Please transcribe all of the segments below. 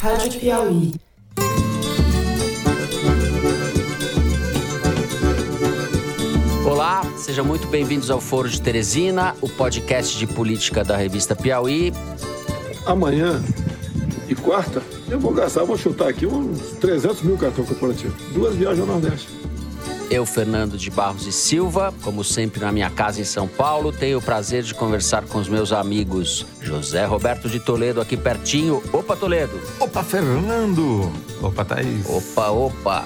Rádio Piauí. Olá, sejam muito bem-vindos ao Foro de Teresina, o podcast de política da revista Piauí. Amanhã e quarta, eu vou gastar, vou chutar aqui uns 300 mil cartão corporativo. Duas viagens ao Nordeste. Eu, Fernando de Barros e Silva, como sempre na minha casa em São Paulo, tenho o prazer de conversar com os meus amigos José Roberto de Toledo, aqui pertinho. Opa, Toledo! Opa, Fernando! Opa, Thaís! Opa, opa!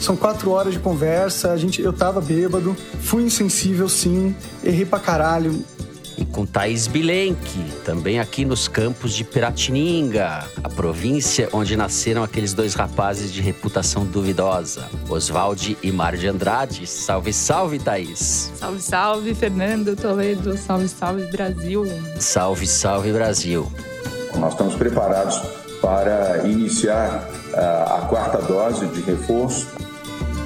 São quatro horas de conversa, a gente, eu tava bêbado, fui insensível sim, errei pra caralho, e com Thaís Bilenque, também aqui nos campos de Piratininga, a província onde nasceram aqueles dois rapazes de reputação duvidosa, Oswalde e Mário de Andrade. Salve, salve, Thaís! Salve, salve, Fernando Toledo. Salve, salve, Brasil! Salve, salve, Brasil! Nós estamos preparados para iniciar ah, a quarta dose de reforço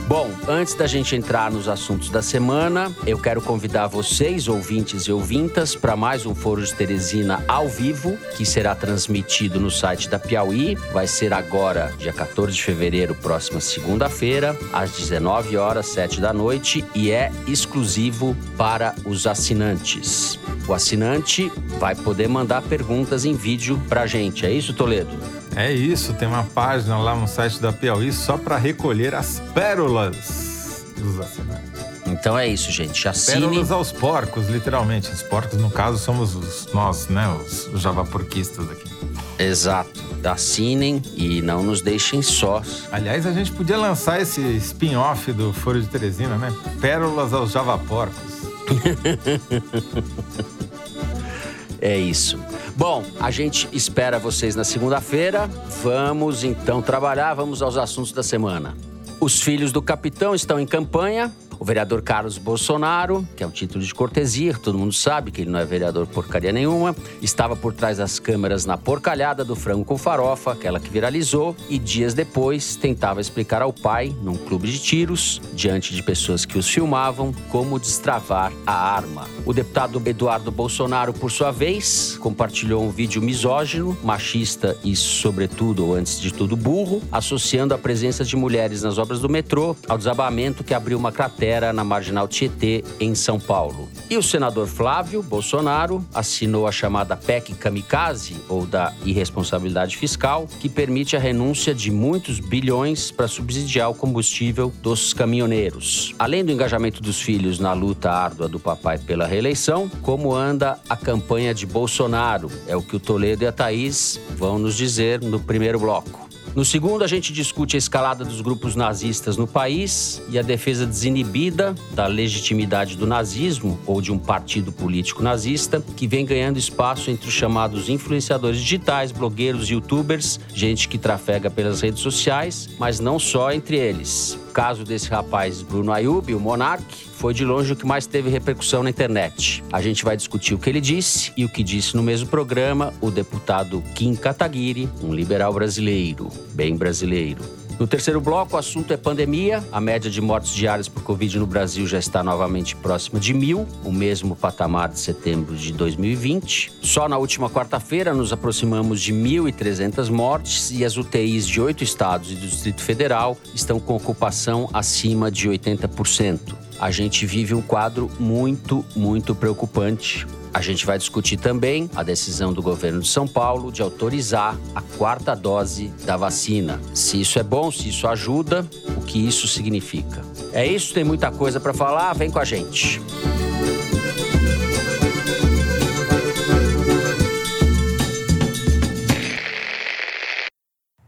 Bom, antes da gente entrar nos assuntos da semana, eu quero convidar vocês, ouvintes e ouvintas, para mais um Foro de Teresina ao vivo, que será transmitido no site da Piauí. Vai ser agora, dia 14 de fevereiro, próxima segunda-feira, às 19 horas, 7 da noite, e é exclusivo para os assinantes. O assinante vai poder mandar perguntas em vídeo para a gente. É isso, Toledo? É isso, tem uma página lá no site da Piauí só para recolher as pérolas dos assinantes. Então é isso, gente. Assine. Pérolas aos porcos, literalmente. Os porcos, no caso, somos os, nós, né? Os javaporquistas aqui. Exato. Assinem e não nos deixem sós. Aliás, a gente podia lançar esse spin-off do Foro de Teresina, né? Pérolas aos javaporcos. é isso. Bom, a gente espera vocês na segunda-feira. Vamos então trabalhar, vamos aos assuntos da semana. Os filhos do capitão estão em campanha o vereador Carlos Bolsonaro, que é um título de cortesia, todo mundo sabe que ele não é vereador porcaria nenhuma, estava por trás das câmeras na porcalhada do frango com farofa, aquela que viralizou, e dias depois tentava explicar ao pai, num clube de tiros, diante de pessoas que os filmavam, como destravar a arma. O deputado Eduardo Bolsonaro, por sua vez, compartilhou um vídeo misógino, machista e, sobretudo, ou antes de tudo, burro, associando a presença de mulheres nas obras do metrô ao desabamento que abriu uma cratera na Marginal Tietê, em São Paulo. E o senador Flávio Bolsonaro assinou a chamada PEC Kamikaze, ou da irresponsabilidade fiscal, que permite a renúncia de muitos bilhões para subsidiar o combustível dos caminhoneiros. Além do engajamento dos filhos na luta árdua do papai pela reeleição, como anda a campanha de Bolsonaro? É o que o Toledo e a Thaís vão nos dizer no primeiro bloco. No segundo, a gente discute a escalada dos grupos nazistas no país e a defesa desinibida da legitimidade do nazismo ou de um partido político nazista que vem ganhando espaço entre os chamados influenciadores digitais, blogueiros, youtubers, gente que trafega pelas redes sociais, mas não só entre eles. Caso desse rapaz Bruno Ayub, o Monark, foi de longe o que mais teve repercussão na internet. A gente vai discutir o que ele disse e o que disse no mesmo programa o deputado Kim Kataguiri, um liberal brasileiro, bem brasileiro. No terceiro bloco, o assunto é pandemia. A média de mortes diárias por Covid no Brasil já está novamente próxima de mil, o mesmo patamar de setembro de 2020. Só na última quarta-feira nos aproximamos de 1.300 mortes e as UTIs de oito estados e do Distrito Federal estão com ocupação acima de 80% a gente vive um quadro muito, muito preocupante. A gente vai discutir também a decisão do governo de São Paulo de autorizar a quarta dose da vacina. Se isso é bom, se isso ajuda, o que isso significa. É isso, tem muita coisa para falar, vem com a gente.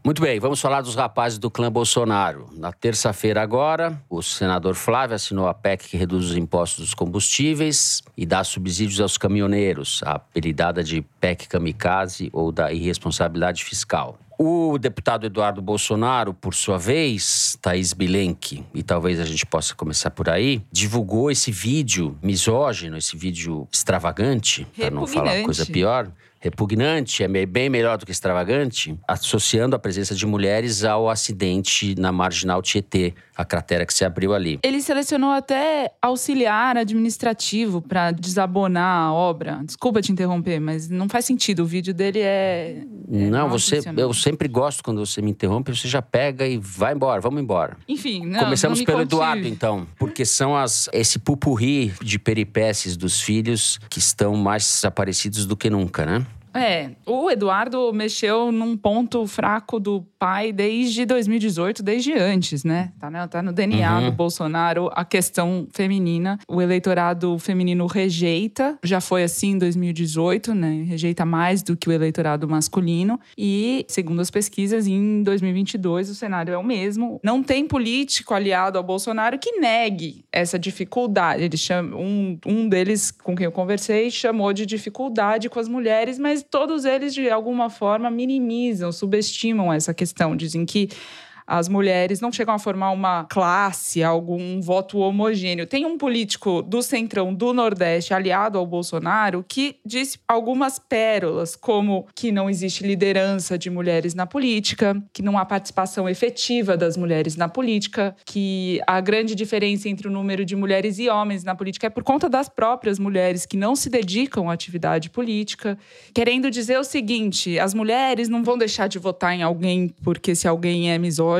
Muito bem, vamos falar dos rapazes do clã Bolsonaro. Na terça-feira agora, o senador Flávio assinou a PEC que reduz os impostos dos combustíveis e dá subsídios aos caminhoneiros, apelidada de PEC Kamikaze ou da irresponsabilidade fiscal. O deputado Eduardo Bolsonaro, por sua vez, Thaís Bilenque, e talvez a gente possa começar por aí, divulgou esse vídeo misógino, esse vídeo extravagante, para não falar coisa pior, repugnante, é bem melhor do que extravagante, associando a presença de mulheres ao acidente na marginal Tietê, a cratera que se abriu ali. Ele selecionou até auxiliar administrativo para desabonar a obra. Desculpa te interromper, mas não faz sentido. O vídeo dele é. é não, você, eu, sempre gosto quando você me interrompe, você já pega e vai embora, vamos embora. Enfim, não, Começamos não pelo contive. Eduardo, então, porque são as, esse pupurri de peripécias dos filhos que estão mais desaparecidos do que nunca, né? É, o Eduardo mexeu num ponto fraco do pai desde 2018, desde antes, né? Tá, né? tá no DNA Uhum. do Bolsonaro a questão feminina. O eleitorado feminino rejeita, já foi assim em 2018, né? Rejeita mais do que o eleitorado masculino. E, segundo as pesquisas, em 2022 o cenário é o mesmo. Não tem político aliado ao Bolsonaro que negue essa dificuldade. Ele chama, um, um deles com quem eu conversei chamou de dificuldade com as mulheres, mas todos eles, de alguma forma, minimizam, subestimam essa questão. Dizem que as mulheres não chegam a formar uma classe, algum voto homogêneo. Tem um político do Centrão do Nordeste aliado ao Bolsonaro que disse algumas pérolas, como que não existe liderança de mulheres na política, que não há participação efetiva das mulheres na política, que a grande diferença entre o número de mulheres e homens na política é por conta das próprias mulheres que não se dedicam à atividade política, querendo dizer o seguinte: as mulheres não vão deixar de votar em alguém porque se alguém é misógino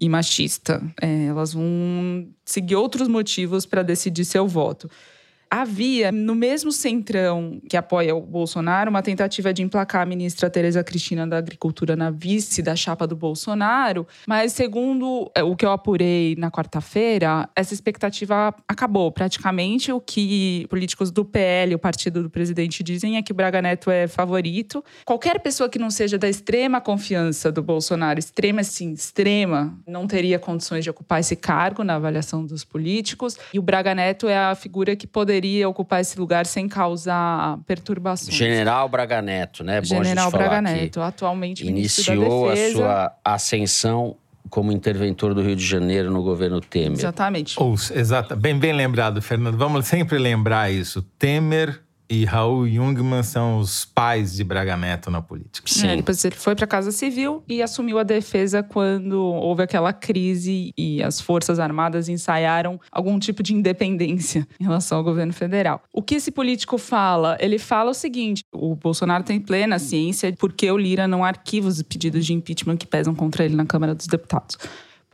e machista. É, elas vão seguir outros motivos para decidir seu voto. Havia, no mesmo centrão que apoia o Bolsonaro, uma tentativa de emplacar a ministra Tereza Cristina da Agricultura na vice da chapa do Bolsonaro, mas segundo é, o que eu apurei na quarta-feira, essa expectativa acabou praticamente. O que políticos do PL, o partido do presidente, dizem é que o Braga Neto é favorito. Qualquer pessoa que não seja da extrema confiança do Bolsonaro, extrema assim, extrema, não teria condições de ocupar esse cargo na avaliação dos políticos. E o Braga Neto é a figura que poderia ocupar esse lugar sem causar perturbações. General Braga Neto, né? Bom a gente General Braga que Neto, atualmente ministro Iniciou da a sua ascensão como interventor do Rio de Janeiro no governo Temer. Exatamente. Ou, exata, bem, bem lembrado, Fernando. Vamos sempre lembrar isso. Temer e Raul Jungmann são os pais de Braga Neto na política. Sim. É, depois ele foi para a Casa Civil e assumiu a defesa quando houve aquela crise e as Forças Armadas ensaiaram algum tipo de independência em relação ao governo federal. O que esse político fala? Ele fala o seguinte: o Bolsonaro tem plena ciência porque o Lira não arquiva os pedidos de impeachment que pesam contra ele na Câmara dos Deputados.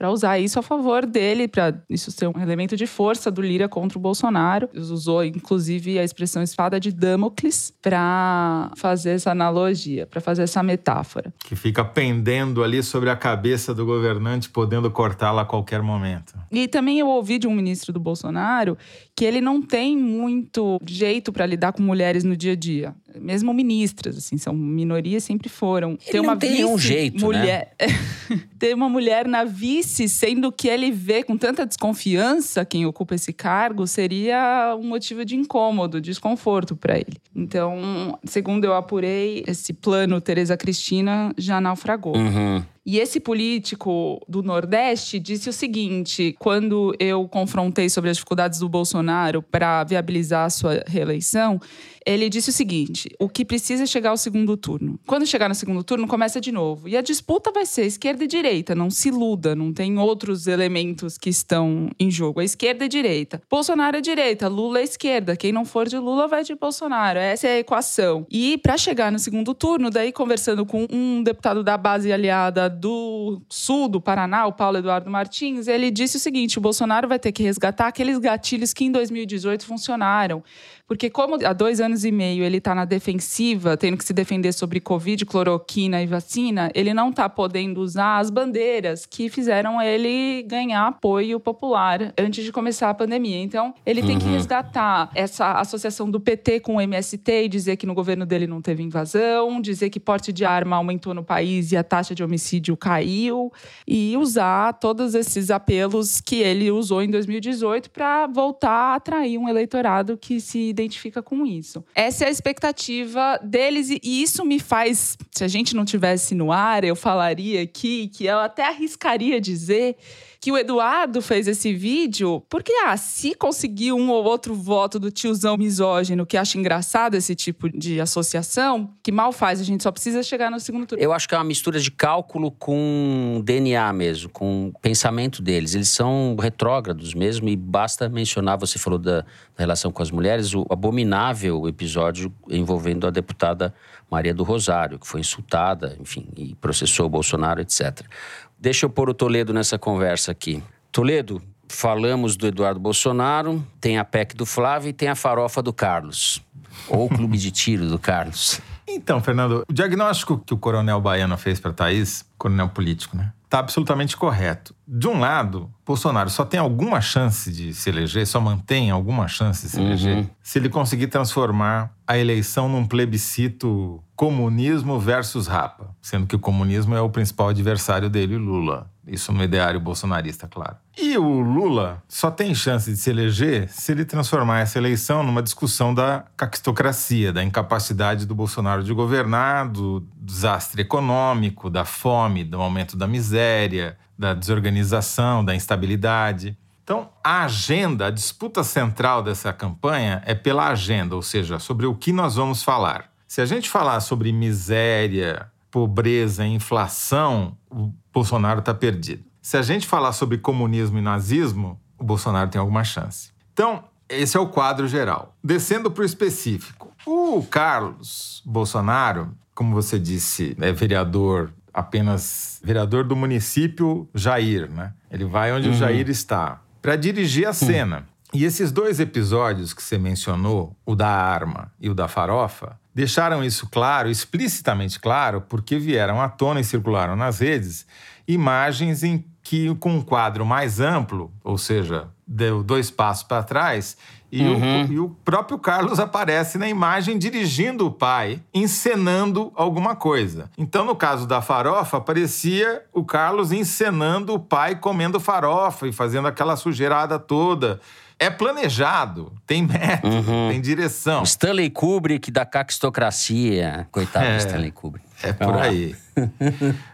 Para usar isso a favor dele, para isso ser um elemento de força do Lira contra o Bolsonaro. Usou, inclusive, a expressão espada de Damocles para fazer essa analogia, para fazer essa metáfora. Que fica pendendo ali sobre a cabeça do governante, podendo cortá-la a qualquer momento. E também eu ouvi de um ministro do Bolsonaro que ele não tem muito jeito para lidar com mulheres no dia a dia. Mesmo ministras, assim, são minorias, sempre foram. Ele não tem nenhum jeito, né? mulher... ter uma mulher na vice, sendo que ele vê com tanta desconfiança quem ocupa esse cargo, seria um motivo de incômodo, desconforto para ele. Então, segundo eu apurei, esse plano Tereza Cristina já naufragou. Uhum. E esse político do Nordeste disse o seguinte: quando eu confrontei sobre as dificuldades do Bolsonaro para viabilizar a sua reeleição, ele disse o seguinte: o que precisa é chegar ao segundo turno. Quando chegar no segundo turno, começa de novo. E a disputa vai ser esquerda e direita, não se iluda, não tem outros elementos que estão em jogo. É esquerda e direita. Bolsonaro é direita, Lula é esquerda. Quem não for de Lula vai de Bolsonaro. Essa é a equação. E para chegar no segundo turno, daí conversando com um deputado da base aliada do sul do Paraná, o Paulo Eduardo Martins, ele disse o seguinte: o Bolsonaro vai ter que resgatar aqueles gatilhos que em 2018 funcionaram. Porque, como há dois anos e meio ele está na defensiva, tendo que se defender sobre Covid, cloroquina e vacina, ele não está podendo usar as bandeiras que fizeram ele ganhar apoio popular antes de começar a pandemia. Então, ele tem que resgatar essa associação do PT com o MST e dizer que no governo dele não teve invasão, dizer que porte de arma aumentou no país e a taxa de homicídio caiu, e usar todos esses apelos que ele usou em 2018 para voltar a atrair um eleitorado que se identifica com isso. Essa é a expectativa deles e isso me faz, se a gente não tivesse no ar, eu falaria aqui que eu até arriscaria dizer que o Eduardo fez esse vídeo porque, ah, se conseguir um ou outro voto do tiozão misógino que acha engraçado esse tipo de associação, que mal faz, a gente só precisa chegar no segundo turno. Eu acho que é uma mistura de cálculo com DNA mesmo, com pensamento deles. Eles são retrógrados mesmo e basta mencionar, você falou da, da relação com as mulheres, o abominável episódio envolvendo a deputada Maria do Rosário, que foi insultada, enfim, e processou o Bolsonaro, etc. Deixa eu pôr o Toledo nessa conversa aqui. Toledo, falamos do Eduardo Bolsonaro, tem a PEC do Flávio e tem a farofa do Carlos. Ou o clube de tiro do Carlos. Então, Fernando, o diagnóstico que o coronel Baiano fez para Thaís, coronel político, né? Tá absolutamente correto. De um lado, Bolsonaro só tem alguma chance de se eleger, só mantém alguma chance de se eleger, Uhum. se ele conseguir transformar a eleição num plebiscito comunismo versus rapa, sendo que o comunismo é o principal adversário dele, Lula. Isso no ideário bolsonarista, claro. E o Lula só tem chance de se eleger se ele transformar essa eleição numa discussão da caquistocracia, da incapacidade do Bolsonaro de governar, do desastre econômico, da fome, do aumento da miséria, da desorganização, da instabilidade. Então, a agenda, a disputa central dessa campanha é pela agenda, ou seja, sobre o que nós vamos falar. Se a gente falar sobre miséria, pobreza, inflação, o Bolsonaro está perdido. Se a gente falar sobre comunismo e nazismo, o Bolsonaro tem alguma chance. Então, esse é o quadro geral. Descendo para o específico. O Carlos Bolsonaro, como você disse, é vereador apenas vereador do município Jair, né? Ele vai onde o Jair está para dirigir a cena. E esses dois episódios que você mencionou, o da arma e o da farofa, deixaram isso claro, explicitamente claro, porque vieram à tona e circularam nas redes imagens em que, com um quadro mais amplo, ou seja, deu dois passos para trás, e, o, e o próprio Carlos aparece na imagem dirigindo o pai, encenando alguma coisa. Então, no caso da farofa, aparecia o Carlos encenando o pai comendo farofa e fazendo aquela sujeirada toda. É planejado, tem método, tem direção. Stanley Kubrick da caquistocracia. Coitado É. do Stanley Kubrick. É por Vamos aí.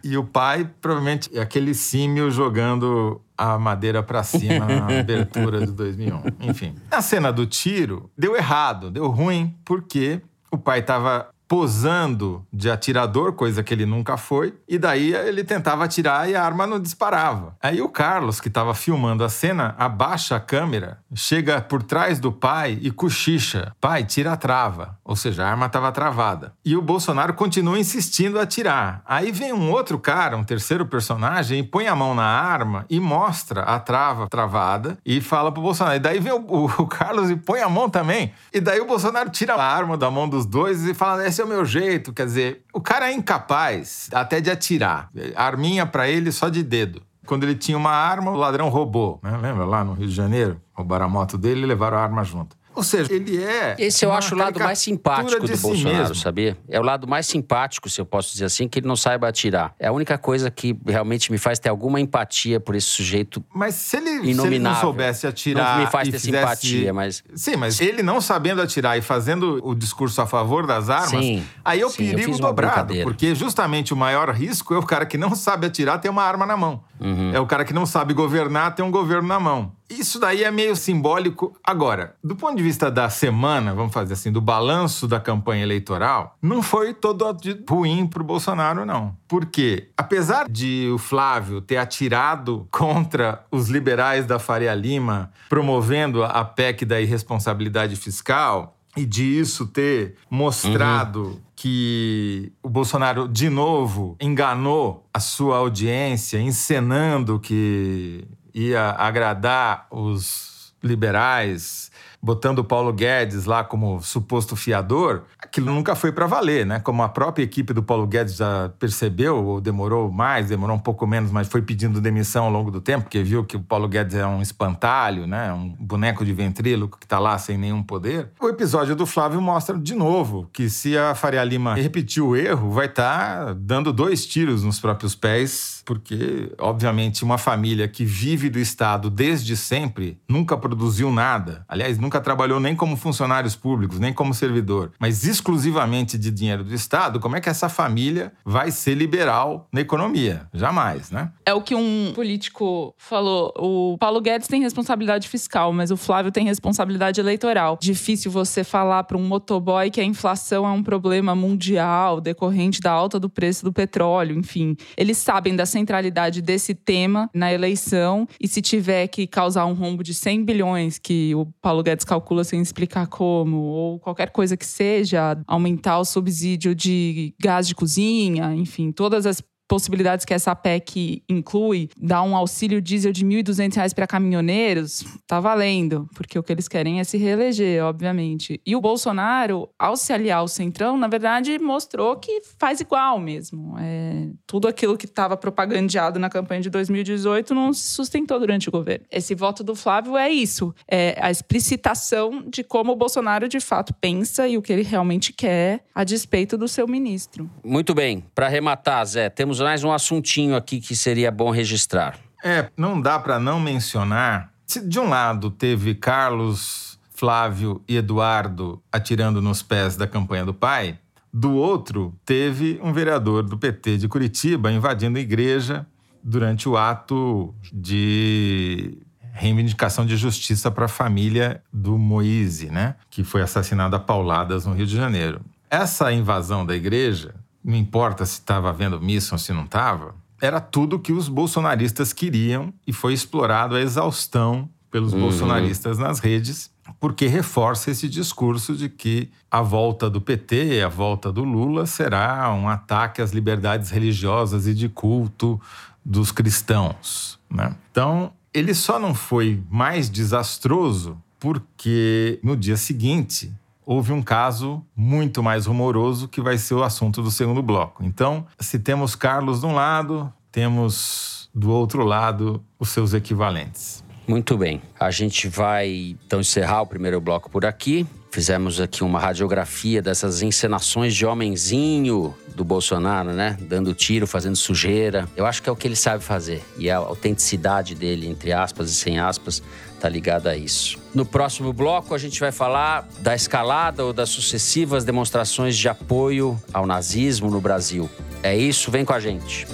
e o pai, provavelmente, é aquele símio jogando a madeira pra cima na abertura de 2001. Enfim. Na cena do tiro, deu errado, deu ruim, porque o pai estava posando de atirador, coisa que ele nunca foi, e daí ele tentava atirar e a arma não disparava. Aí o Carlos, que estava filmando a cena, abaixa a câmera, chega por trás do pai e cochicha: "Pai, tira a trava". Ou seja, a arma estava travada. E o Bolsonaro continua insistindo a atirar. Aí vem um outro cara, um terceiro personagem, e põe a mão na arma e mostra a trava travada e fala pro Bolsonaro. E daí vem o, o- Carlos e põe a mão também. E daí o Bolsonaro tira a arma da mão dos dois e fala: esse é o meu jeito. Quer dizer, o cara é incapaz até de atirar. Arminha pra ele só de dedo. Quando ele tinha uma arma, o ladrão roubou. né? Lembra lá no Rio de Janeiro? Roubaram a moto dele e levaram a arma junto. Ou seja, ele é. Esse eu acho o lado mais simpático do si Bolsonaro, mesmo. sabia? É o lado mais simpático, se eu posso dizer assim, que ele não saiba atirar. É a única coisa que realmente me faz ter alguma empatia por esse sujeito Mas se ele, se ele não soubesse atirar. Não me faz ter fizesse- simpatia, mas- Sim, mas ele não sabendo atirar e fazendo o discurso a favor das armas, Sim, aí é o sim, eu perigo dobrado. Porque justamente o maior risco é o cara que não sabe atirar ter uma arma na mão. Uhum. É o cara que não sabe governar ter um governo na mão. Isso daí é meio simbólico. Agora, do ponto de vista da semana, vamos fazer assim, do balanço da campanha eleitoral, não foi todo de- ruim pro Bolsonaro, não. Porque, apesar de o Flávio ter atirado contra os liberais da Faria Lima, promovendo a PEC da irresponsabilidade fiscal, e disso ter mostrado que o Bolsonaro, de novo, enganou a sua audiência, encenando que ia agradar os liberais, botando o Paulo Guedes lá como suposto fiador, aquilo nunca foi para valer, né? Como a própria equipe do Paulo Guedes já percebeu, ou demorou mais, demorou um pouco menos, mas foi pedindo demissão ao longo do tempo, porque viu que o Paulo Guedes é um espantalho, né? Um boneco de ventríloco que tá lá sem nenhum poder. O episódio do Flávio mostra de novo que se a Faria Lima repetir o erro, vai estar dando dois tiros nos próprios pés, porque, obviamente, uma família que vive do Estado desde sempre nunca produziu nada. Aliás, nunca trabalhou nem como funcionários públicos, nem como servidor, mas exclusivamente de dinheiro do Estado. Como é que essa família vai ser liberal na economia? Jamais, né? É o que um político falou. O Paulo Guedes tem responsabilidade fiscal, mas o Flávio tem responsabilidade eleitoral. Difícil você falar para um motoboy que a inflação é um problema mundial decorrente da alta do preço do petróleo, enfim. Eles sabem da centralidade desse tema na eleição. E se tiver que causar um rombo de 100 bilhões que o Paulo Guedes calcula sem explicar como, ou qualquer coisa que seja, aumentar o subsídio de gás de cozinha, enfim, todas as possibilidades que essa PEC inclui, dar um auxílio diesel de R$ 1.200 para caminhoneiros, tá valendo, porque o que eles querem é se reeleger, obviamente. E o Bolsonaro, ao se aliar ao Centrão, na verdade, mostrou que faz igual mesmo. É, tudo aquilo que estava propagandeado na campanha de 2018 não se sustentou durante o governo. Esse voto do Flávio é isso, é a explicitação de como o Bolsonaro de fato pensa e o que ele realmente quer a despeito do seu ministro. Muito bem. Para arrematar, Zé, temos temos mais um assuntinho aqui que seria bom registrar. É, não dá para não mencionar. Se de um lado teve Carlos, Flávio e Eduardo atirando nos pés da campanha do pai, do outro teve um vereador do PT de Curitiba invadindo a igreja durante o ato de reivindicação de justiça para a família do Moise, né, que foi assassinado a pauladas no Rio de Janeiro. Essa invasão da igreja não importa se estava havendo missa ou se não estava, era tudo que os bolsonaristas queriam e foi explorado a exaustão pelos uhum. bolsonaristas nas redes, porque reforça esse discurso de que a volta do PT, a volta do Lula, será um ataque às liberdades religiosas e de culto dos cristãos. Né? Então, ele só não foi mais desastroso porque no dia seguinte houve um caso muito mais rumoroso que vai ser o assunto do segundo bloco. Então, se temos Carlos de um lado, temos do outro lado os seus equivalentes. Muito bem. A gente vai então encerrar o primeiro bloco por aqui. Fizemos aqui uma radiografia dessas encenações de homenzinho do Bolsonaro, né? Dando tiro, fazendo sujeira. Eu acho que é o que ele sabe fazer. E a autenticidade dele, entre aspas e sem aspas, tá ligada a isso. No próximo bloco, a gente vai falar da escalada ou das sucessivas demonstrações de apoio ao nazismo no Brasil. É isso, vem com a gente.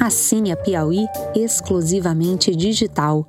Assine a Piauí exclusivamente digital.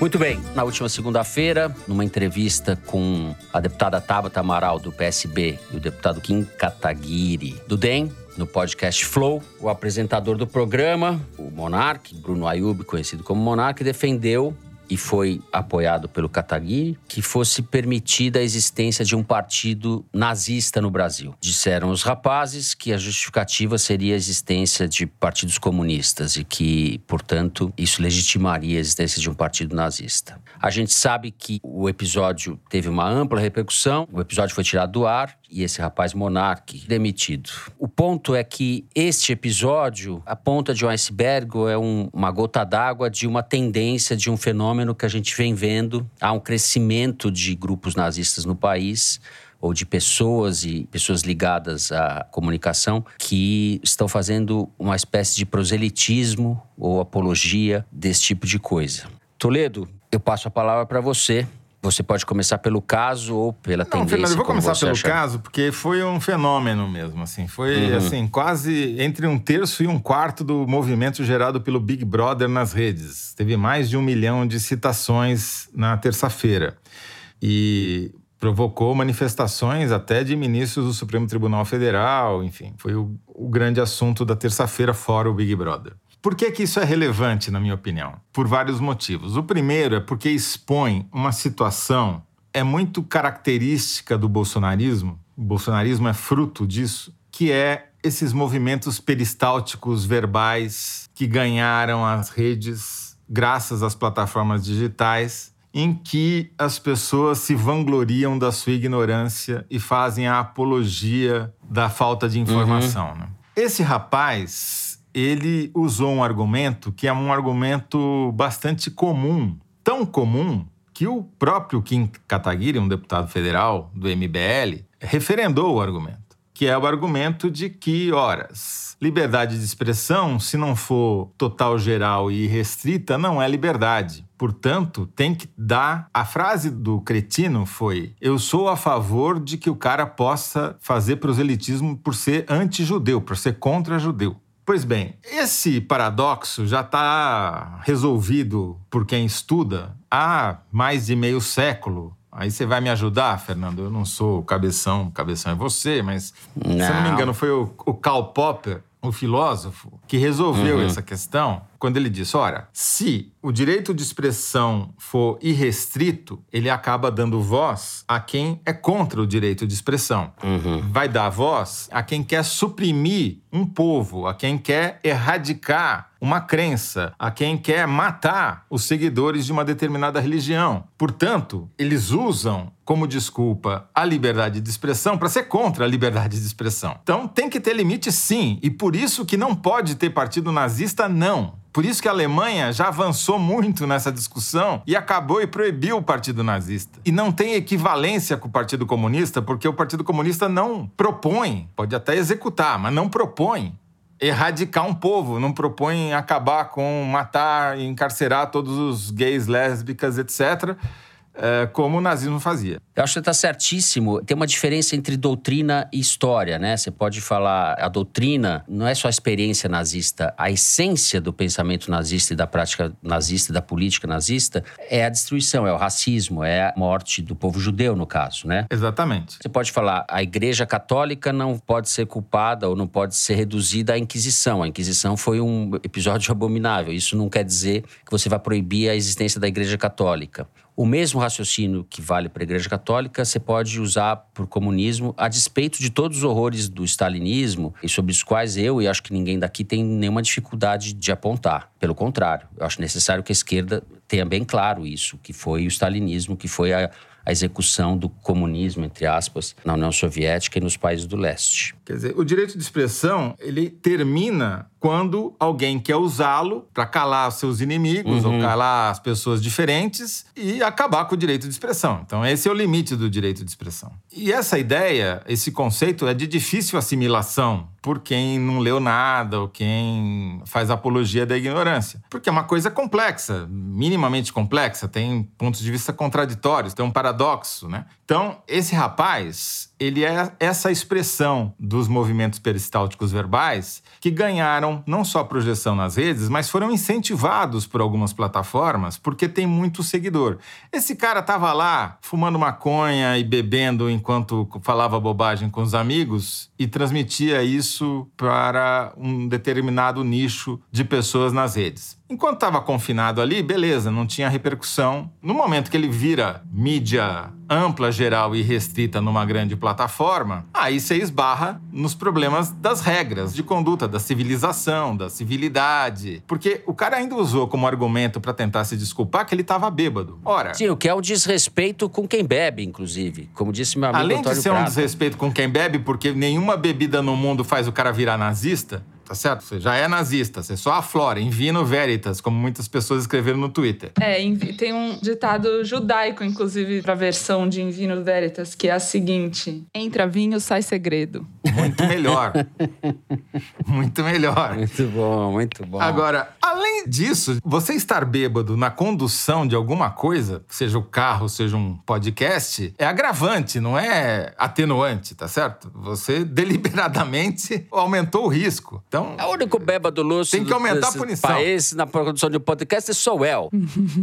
Muito bem, na última segunda-feira, numa entrevista com a deputada Tabata Amaral do PSB e o deputado Kim Kataguiri do DEM, no podcast Flow, o apresentador do programa, o Monark, Bruno Ayub, conhecido como Monark, defendeu e foi apoiado pelo Kataguiri, que fosse permitida a existência de um partido nazista no Brasil. Disseram os rapazes que a justificativa seria a existência de partidos comunistas e que, portanto, isso legitimaria a existência de um partido nazista. A gente sabe que o episódio teve uma ampla repercussão, o episódio foi tirado do ar, e esse rapaz Monark demitido. O ponto é que este episódio, a ponta de um iceberg, é um, uma gota d'água de uma tendência, de um fenômeno que a gente vem vendo. Há um crescimento de grupos nazistas no país ou de pessoas e pessoas ligadas à comunicação que estão fazendo uma espécie de proselitismo ou apologia desse tipo de coisa. Toledo, eu passo a palavra para você você pode começar pelo caso ou pela Não, tendência. Fernando, eu vou começar pelo caso porque foi um fenômeno mesmo, assim, foi uhum. assim quase entre um terço e um quarto do movimento gerado pelo Big Brother nas redes. Teve mais de um milhão de citações na terça-feira e provocou manifestações até de ministros do Supremo Tribunal Federal, enfim, foi o, o grande assunto da terça-feira fora o Big Brother. Por que, que isso é relevante, na minha opinião? Por vários motivos. O primeiro é porque expõe uma situação é muito característica do bolsonarismo, o bolsonarismo é fruto disso, que é esses movimentos peristálticos verbais que ganharam as redes graças às plataformas digitais, em que as pessoas se vangloriam da sua ignorância e fazem a apologia da falta de informação. Uhum. Né? Esse rapaz ele usou um argumento que é um argumento bastante comum, tão comum que o próprio Kim Kataguiri, um deputado federal do MBL, referendou o argumento, que é o argumento de que, horas, liberdade de expressão, se não for total, geral e restrita, não é liberdade. Portanto, tem que dar. A frase do cretino foi: Eu sou a favor de que o cara possa fazer proselitismo por ser anti-judeu, por ser contra-judeu. Pois bem, esse paradoxo já está resolvido por quem estuda há mais de meio século. Aí você vai me ajudar, Fernando? Eu não sou cabeção, cabeção é você, mas não. se eu não me engano foi o, o Karl Popper, o filósofo, que resolveu uhum. essa questão quando ele disse: olha, se o direito de expressão for irrestrito, ele acaba dando voz a quem é contra o direito de expressão. Uhum. Vai dar voz a quem quer suprimir um povo, a quem quer erradicar uma crença, a quem quer matar os seguidores de uma determinada religião. Portanto, eles usam como desculpa a liberdade de expressão para ser contra a liberdade de expressão. Então, tem que ter limite sim, e por isso que não pode ter partido nazista não. Por isso que a Alemanha já avançou muito nessa discussão e acabou e proibiu o Partido Nazista. E não tem equivalência com o Partido Comunista, porque o Partido Comunista não propõe, pode até executar, mas não propõe erradicar um povo, não propõe acabar com matar e encarcerar todos os gays, lésbicas, etc como o nazismo fazia. Eu acho que está certíssimo. Tem uma diferença entre doutrina e história, né? Você pode falar a doutrina não é só a experiência nazista, a essência do pensamento nazista e da prática nazista e da política nazista é a destruição, é o racismo, é a morte do povo judeu no caso, né? Exatamente. Você pode falar a Igreja Católica não pode ser culpada ou não pode ser reduzida à Inquisição. A Inquisição foi um episódio abominável. Isso não quer dizer que você vai proibir a existência da Igreja Católica. O mesmo raciocínio que vale para a Igreja Católica, você pode usar para o comunismo, a despeito de todos os horrores do stalinismo, e sobre os quais eu e acho que ninguém daqui tem nenhuma dificuldade de apontar. Pelo contrário, eu acho necessário que a esquerda tenha bem claro isso, que foi o stalinismo, que foi a, a execução do comunismo, entre aspas, na União Soviética e nos países do leste. Quer dizer, o direito de expressão, ele termina quando alguém quer usá-lo para calar seus inimigos uhum. ou calar as pessoas diferentes e acabar com o direito de expressão. Então, esse é o limite do direito de expressão. E essa ideia, esse conceito é de difícil assimilação por quem não leu nada ou quem faz apologia da ignorância. Porque é uma coisa complexa, minimamente complexa, tem pontos de vista contraditórios, tem um paradoxo, né? Então, esse rapaz, ele é essa expressão dos movimentos peristálticos verbais que ganharam não só projeção nas redes, mas foram incentivados por algumas plataformas porque tem muito seguidor. Esse cara tava lá fumando maconha e bebendo enquanto falava bobagem com os amigos e transmitia isso para um determinado nicho de pessoas nas redes. Enquanto estava confinado ali, beleza, não tinha repercussão. No momento que ele vira mídia ampla, geral e restrita numa grande plataforma, aí você esbarra nos problemas das regras de conduta, da civilização, da civilidade. Porque o cara ainda usou como argumento para tentar se desculpar que ele estava bêbado. Ora. Sim, o que é um desrespeito com quem bebe, inclusive. Como disse meu amigo Além Antônio de ser Prata. um desrespeito com quem bebe, porque nenhuma bebida no mundo faz o cara virar nazista, tá certo? Você já é nazista, você só aflora, in vino veritas, como muitas pessoas escreveram no Twitter. É, tem um ditado judaico, inclusive, pra versão de in vino veritas, que é a seguinte: entra vinho, sai segredo. Muito melhor. muito melhor. Muito bom, muito bom. Agora, além disso, você estar bêbado na condução de alguma coisa, seja o carro, seja um podcast, é agravante, não é atenuante, tá certo? Você deliberadamente aumentou o risco. Então, É o único bêbado lúcido Tem que aumentar a punição. país na produção de um podcast sou eu.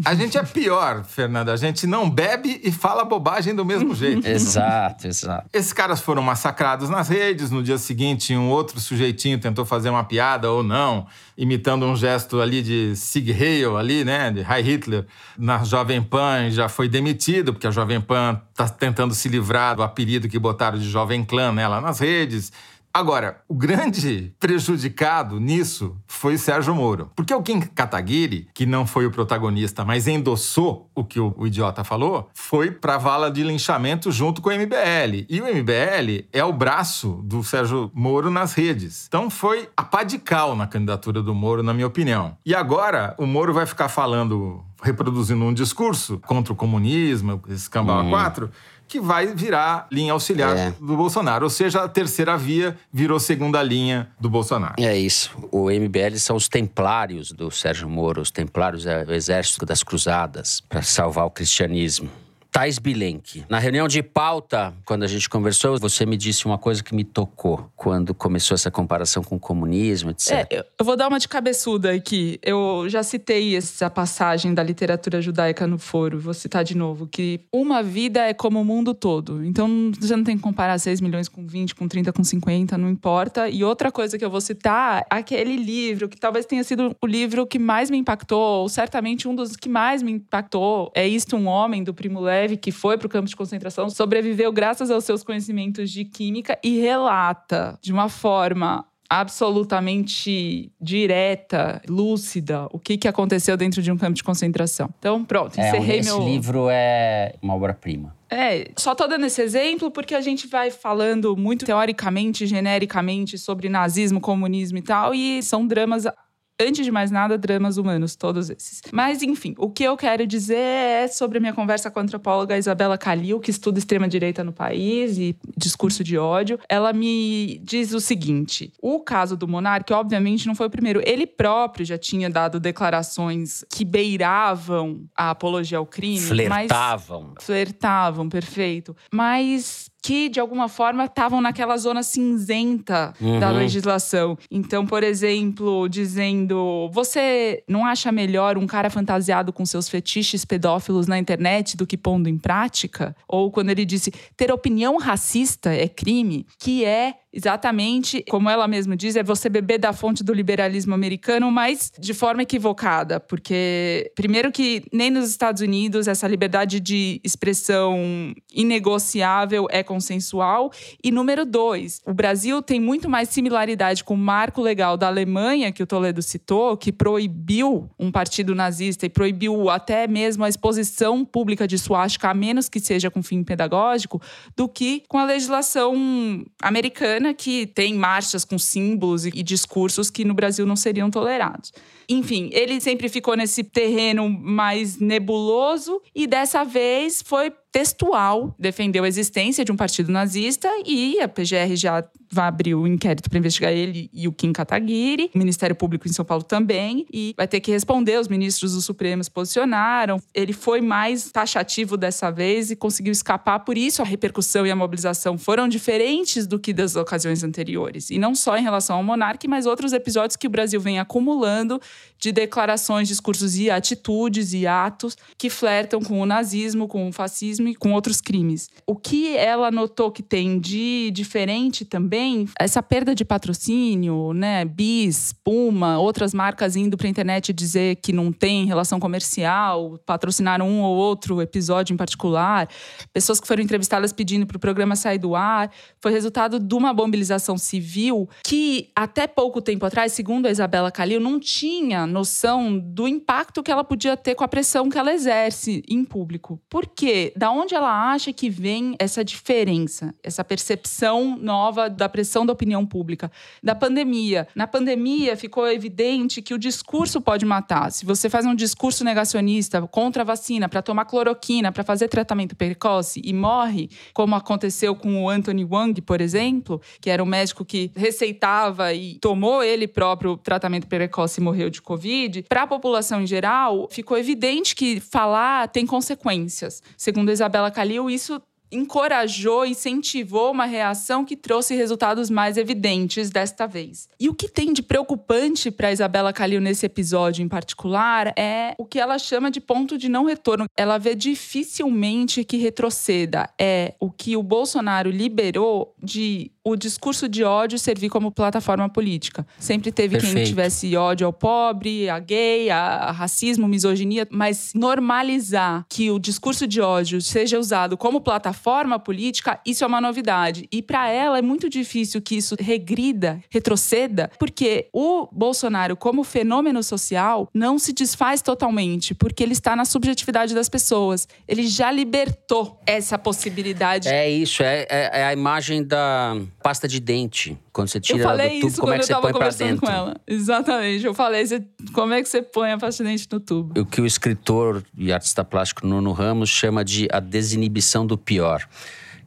a gente é pior, Fernanda. A gente não bebe e fala bobagem do mesmo jeito. exato, exato. Esses caras foram massacrados nas redes. No dia seguinte, um outro sujeitinho tentou fazer uma piada ou não, imitando um gesto ali de Sig Heil, ali, né? De Heil Hitler, na Jovem Pan já foi demitido, porque a Jovem Pan está tentando se livrar do apelido que botaram de Jovem Clã nela nas redes. Agora, o grande prejudicado nisso foi Sérgio Moro. Porque o Kim Kataguiri, que não foi o protagonista, mas endossou o que o, o idiota falou, foi pra vala de linchamento junto com o MBL. E o MBL é o braço do Sérgio Moro nas redes. Então foi a pá de cal na candidatura do Moro, na minha opinião. E agora o Moro vai ficar falando, reproduzindo um discurso contra o comunismo, esse cambau Uhum. 4 que vai virar linha auxiliar É. do Bolsonaro. Ou seja, a terceira via virou segunda linha do Bolsonaro. É isso. O MBL são os templários do Sérgio Moro. Os templários é o exército das cruzadas para salvar o cristianismo. Thais Bilenque. Na reunião de pauta, quando a gente conversou, você me disse uma coisa que me tocou. Quando começou essa comparação com o comunismo, etc. É, eu- eu vou dar uma de cabeçuda aqui. Eu já citei essa passagem da literatura judaica no foro, vou citar de novo, que uma vida é como o mundo todo. Então você não tem que comparar 6 milhões com 20, com 30, com 50, não importa. E outra coisa que eu vou citar, aquele livro que talvez tenha sido o livro que mais me impactou, ou certamente um dos que mais me impactou, é Isto um Homem, do Primo Levi, que foi para o campo de concentração, sobreviveu graças aos seus conhecimentos de química e relata de uma forma absolutamente direta, lúcida, o que, que aconteceu dentro de um campo de concentração. Então, pronto, É, encerrei esse meu. livro é uma obra-prima. É, só tô dando esse exemplo porque a gente vai falando muito teoricamente, genericamente sobre nazismo, comunismo e tal, e são dramas. Antes de mais nada, dramas humanos, todos esses. Mas, enfim, o que eu quero dizer é sobre a minha conversa com a antropóloga Isabela Calil, que estuda extrema-direita no país e discurso de ódio. Ela me diz o seguinte: o caso do Monark, obviamente, não foi o primeiro. Ele próprio já tinha dado declarações que beiravam a apologia ao crime. mas Flertavam. flertavam, perfeito. Mas que, de alguma forma, estavam naquela zona cinzenta da Uhum. legislação. Então, por exemplo, dizendo: você não acha melhor um cara fantasiado com seus fetiches pedófilos na internet do que pondo em prática? Ou quando ele disse: ter opinião racista é crime, que é exatamente, como ela mesma diz, é você beber da fonte do liberalismo americano, mas de forma equivocada. Porque, primeiro, que nem nos Estados Unidos essa liberdade de expressão inegociável é consensual. E número dois, o Brasil tem muito mais similaridade com o marco legal da Alemanha, que o Toledo citou, que proibiu um partido nazista e proibiu até mesmo a exposição pública de suástica, a menos que seja com fim pedagógico, do que com a legislação americana, que tem marchas com símbolos e, discursos que no Brasil não seriam tolerados. Enfim, ele sempre ficou nesse terreno mais nebuloso e dessa vez foi textual, defendeu a existência de um partido nazista e a PGR já vai abrir o inquérito para investigar ele e o Kim Kataguiri, o Ministério Público em São Paulo também, e vai ter que responder. Os ministros do Supremo se posicionaram. Ele foi mais taxativo dessa vez e conseguiu escapar. Por isso, a repercussão e a mobilização foram diferentes do que das ocasiões anteriores. E não só em relação ao monarca, mas outros episódios que o Brasil vem acumulando de declarações, discursos e atitudes e atos que flertam com o nazismo, com o fascismo e com outros crimes. O que ela notou que tem de diferente também, essa perda de patrocínio, né? Bis, Puma, outras marcas indo para a internet dizer que não tem relação comercial, patrocinaram um ou outro episódio em particular, pessoas que foram entrevistadas pedindo para o programa sair do ar, foi resultado de uma mobilização civil que até pouco tempo atrás, segundo a Isabela Calil, não tinha noção do impacto que ela podia ter com a pressão que ela exerce em público. Por quê? Da onde ela acha que vem essa diferença, essa percepção nova da pressão da opinião pública? Da pandemia. Na pandemia ficou evidente que o discurso pode matar. Se você faz um discurso negacionista contra a vacina, para tomar cloroquina, para fazer tratamento precoce e morre, como aconteceu com o Anthony Wang, por exemplo, que era um médico que receitava e tomou ele próprio tratamento precoce e morreu de Covid, para a população em geral, ficou evidente que falar tem consequências. Segundo Isabela Calil, isso encorajou, incentivou uma reação que trouxe resultados mais evidentes desta vez. E o que tem de preocupante para Isabela Calil nesse episódio em particular é o que ela chama de ponto de não retorno. Ela vê dificilmente que retroceda. É o que o Bolsonaro liberou de o discurso de ódio servir como plataforma política. Sempre teve quem Perfeito. tivesse ódio ao pobre, a gay, a, a racismo, misoginia, mas normalizar que o discurso de ódio seja usado como plataforma política, isso é uma novidade. E para ela é muito difícil que isso regrida, retroceda, porque o Bolsonaro, como fenômeno social, não se desfaz totalmente, porque ele está na subjetividade das pessoas. Ele já libertou essa possibilidade. É isso, é, é- é a imagem da pasta de dente. Quando você tira ela do tubo, como é que você põe pra dentro? com ela. Exatamente. Eu falei, você- como é que você põe a pasta de dente no tubo? O que o escritor e artista plástico Nuno Ramos chama de a desinibição do pior.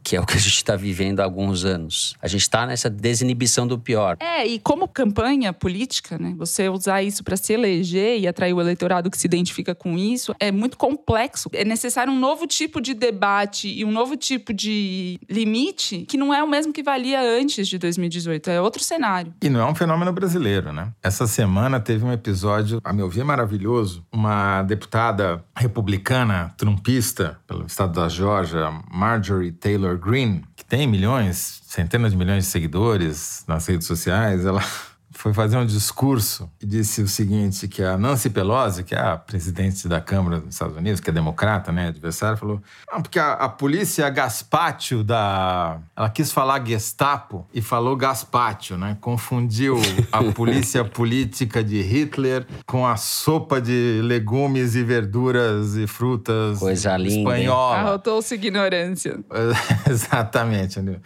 Que é o que a gente está vivendo há alguns anos. A gente está nessa desinibição do pior. É, e como campanha política, né? Você usar isso para se eleger e atrair o eleitorado que se identifica com isso é muito complexo. É necessário um novo tipo de debate e um novo tipo de limite que não é o mesmo que valia antes de 2018. É outro cenário. E não é um fenômeno brasileiro, né? Essa semana teve um episódio, a meu ver, maravilhoso. Uma deputada republicana, trumpista, pelo estado da Geórgia, Marjorie Taylor Greene, que tem milhões, centenas de milhões de seguidores nas redes sociais, ela foi fazer um discurso e disse o seguinte, que a Nancy Pelosi, que é a presidente da Câmara dos Estados Unidos, que é democrata, né, adversária, falou, não, porque a, a polícia Gaspátio da... Ela quis falar Gestapo e falou Gaspátio, né? Confundiu a polícia política de Hitler com a sopa de legumes e verduras e frutas Coisa linda, espanhola. Arrotou-se ignorância. Exatamente, entendeu?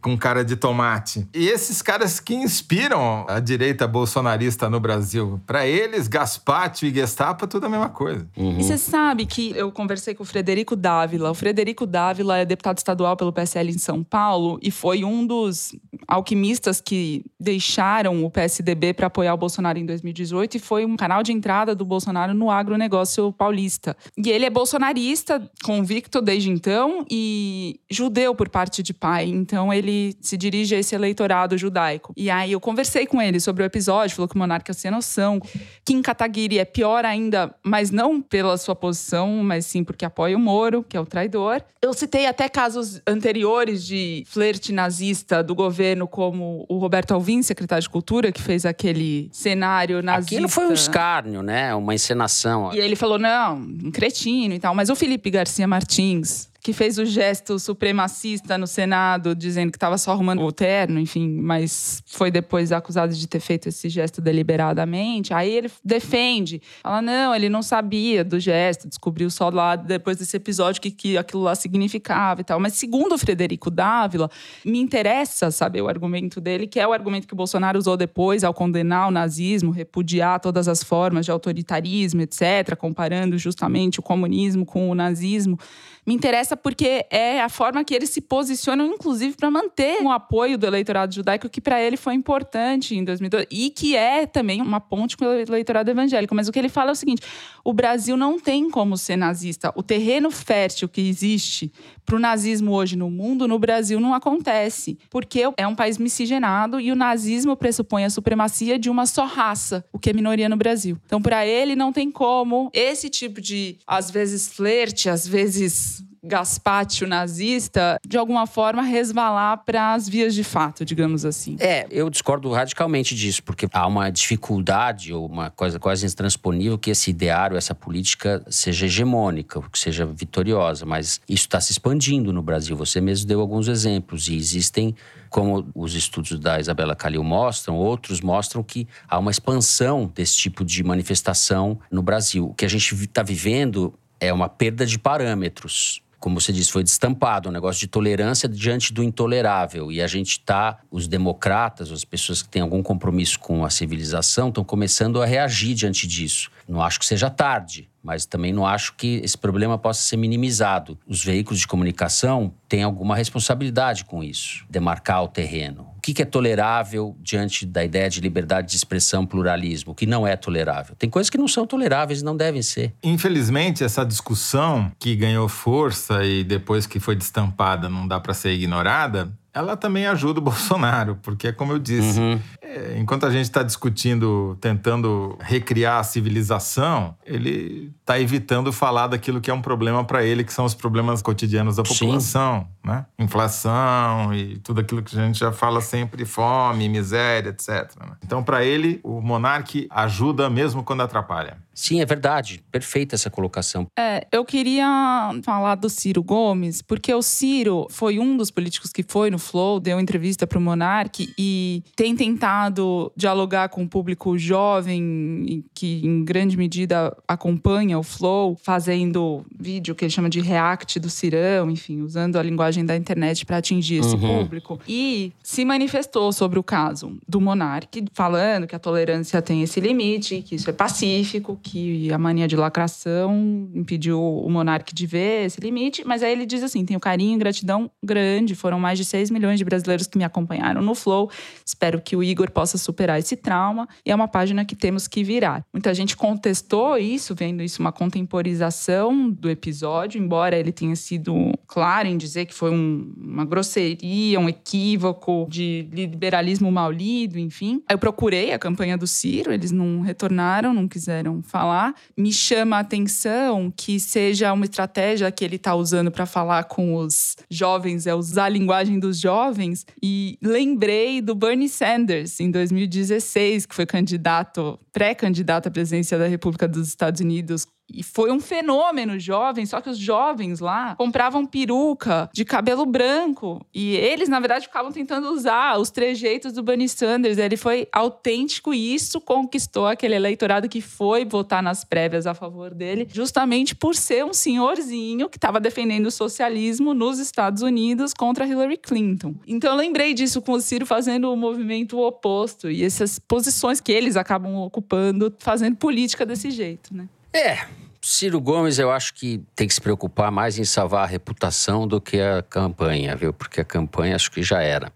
Com cara de tomate. E esses caras que inspiram a direita bolsonarista no Brasil, para eles, Gaspátio e Gestapo é tudo a mesma coisa. Uhum. E você sabe que eu conversei com o Frederico Dávila. O Frederico Dávila é deputado estadual pelo PSL em São Paulo e foi um dos alquimistas que deixaram o PSDB para apoiar o Bolsonaro em 2018 e foi um canal de entrada do Bolsonaro no agronegócio paulista. E ele é bolsonarista, convicto desde então e judeu por parte de pai. Então ele se dirige a esse eleitorado judaico. E aí eu conversei com ele sobre o episódio, falou que o monarca sem noção. Kim Kataguiri é pior ainda, mas não pela sua posição, mas sim porque apoia o Moro, que é o traidor. Eu citei até casos anteriores de flerte nazista do governo, como o Roberto Alvim, secretário de Cultura, que fez aquele cenário nazista. Aquilo foi um escárnio, né? Uma encenação. E ele falou, não, um cretino e tal. Mas o Felipe Garcia Martins, que fez o gesto supremacista no Senado, dizendo que estava só arrumando o terno, enfim, mas foi depois acusado de ter feito esse gesto deliberadamente. Aí ele defende, fala: não, ele não sabia do gesto, descobriu só lá depois desse episódio que, que aquilo lá significava e tal. Mas segundo o Frederico Dávila, me interessa saber o argumento dele, que é o argumento que o Bolsonaro usou depois ao condenar o nazismo, repudiar todas as formas de autoritarismo, etc., comparando justamente o comunismo com o nazismo me interessa porque é a forma que eles se posicionam, inclusive, para manter o apoio do eleitorado judaico, que para ele foi importante em 2012, e que é também uma ponte com o eleitorado evangélico. Mas o que ele fala é o seguinte: o Brasil não tem como ser nazista. O terreno fértil que existe para o nazismo hoje no mundo, no Brasil, não acontece. Porque é um país miscigenado e o nazismo pressupõe a supremacia de uma só raça, o que é minoria no Brasil. Então, para ele, não tem como esse tipo de, às vezes, flerte, às vezes gaspátio nazista, de alguma forma resvalar para as vias de fato, digamos assim. É, eu discordo radicalmente disso, porque há uma dificuldade ou uma coisa quase intransponível que esse ideário, essa política seja hegemônica, que seja vitoriosa, mas isso está se expandindo no Brasil. Você mesmo deu alguns exemplos e existem, como os estudos da Isabela Calil mostram, outros mostram que há uma expansão desse tipo de manifestação no Brasil. O que a gente está vivendo é uma perda de parâmetros como você disse, foi destampado um negócio de tolerância diante do intolerável. E a gente está, os democratas, as pessoas que têm algum compromisso com a civilização, estão começando a reagir diante disso. Não acho que seja tarde, mas também não acho que esse problema possa ser minimizado. Os veículos de comunicação têm alguma responsabilidade com isso, demarcar o terreno. O que é tolerável diante da ideia de liberdade de expressão, pluralismo? O que não é tolerável? Tem coisas que não são toleráveis e não devem ser. Infelizmente, essa discussão que ganhou força e depois que foi destampada não dá para ser ignorada, ela também ajuda o Bolsonaro, porque é como eu disse, Uhum. é, enquanto a gente está discutindo, tentando recriar a civilização, ele está evitando falar daquilo que é um problema para ele, que são os problemas cotidianos da Sim. população, né? Inflação e tudo aquilo que a gente já fala sempre, fome, miséria, etc. né? Então, para ele, o monarca ajuda mesmo quando atrapalha. Sim, é verdade. Perfeita essa colocação. É, eu queria falar do Ciro Gomes, porque o Ciro foi um dos políticos que foi no Flow, deu entrevista para o Monark e tem tentado dialogar com o público jovem que em grande medida acompanha o Flow, fazendo vídeo que ele chama de react do Cirão, enfim, usando a linguagem da internet para atingir esse Uhum. público. E se manifestou sobre o caso do Monark, falando que a tolerância tem esse limite, que isso é pacífico, que a mania de lacração impediu o monarca de ver esse limite. Mas aí ele diz assim: tenho carinho e gratidão grande. Foram mais de 6 milhões de brasileiros que me acompanharam no Flow. Espero que o Igor possa superar esse trauma. E é uma página que temos que virar. Muita gente contestou isso, vendo isso uma contemporização do episódio, embora ele tenha sido claro em dizer que foi um- uma grosseria, um equívoco de liberalismo mal lido, enfim. Eu procurei a campanha do Ciro, eles não retornaram, não quiseram falar. Me chama a atenção que seja uma estratégia que ele está usando para falar com os jovens, é usar a linguagem dos jovens. E lembrei do Bernie Sanders em 2016, que foi candidato, pré-candidato à presidência da República dos Estados Unidos e foi um fenômeno jovem, só que os jovens lá compravam peruca de cabelo branco. E eles, na verdade, ficavam tentando usar os trejeitos do Bernie Sanders. Ele foi autêntico e isso conquistou aquele eleitorado que foi votar nas prévias a favor dele, justamente por ser um senhorzinho que estava defendendo o socialismo nos Estados Unidos contra Hillary Clinton. Então eu lembrei disso com o Ciro fazendo o movimento oposto e essas posições que eles acabam ocupando, fazendo política desse jeito, né? É, Ciro Gomes eu acho que tem que se preocupar mais em salvar a reputação do que a campanha, viu? Porque a campanha acho que já era.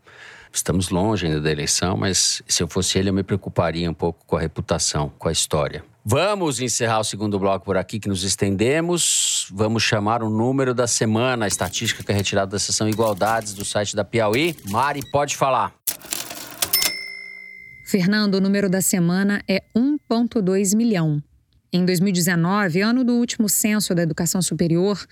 Estamos longe ainda da eleição, mas se eu fosse ele, eu me preocuparia um pouco com a reputação, com a história. Vamos encerrar o segundo bloco por aqui, que nos estendemos. Vamos chamar o número da semana, a estatística que é retirada da seção Igualdades do site da Piauí. Mari, pode falar. Fernando, o número da semana é 1,2 milhão. Em 2019, ano do último censo da educação superior,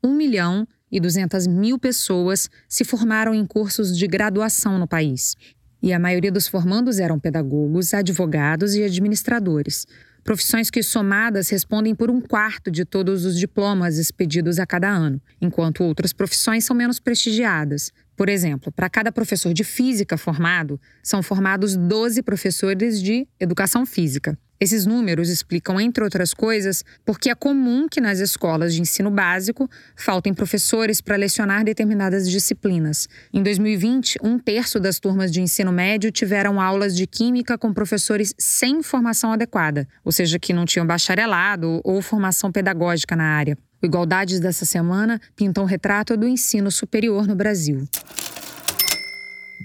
1 milhão e 200 mil pessoas se formaram em cursos de graduação no país. E a maioria dos formandos eram pedagogos, advogados e administradores. Profissões que, somadas, respondem por um quarto de todos os diplomas expedidos a cada ano, enquanto outras profissões são menos prestigiadas. Por exemplo, para cada professor de física formado, são formados 12 professores de educação física. Esses números explicam, entre outras coisas, porque é comum que nas escolas de ensino básico faltem professores para lecionar determinadas disciplinas. Em 2020, um terço das turmas de ensino médio tiveram aulas de química com professores sem formação adequada, ou seja, que não tinham bacharelado ou formação pedagógica na área. O Igualdades dessa semana pinta um retrato do ensino superior no Brasil.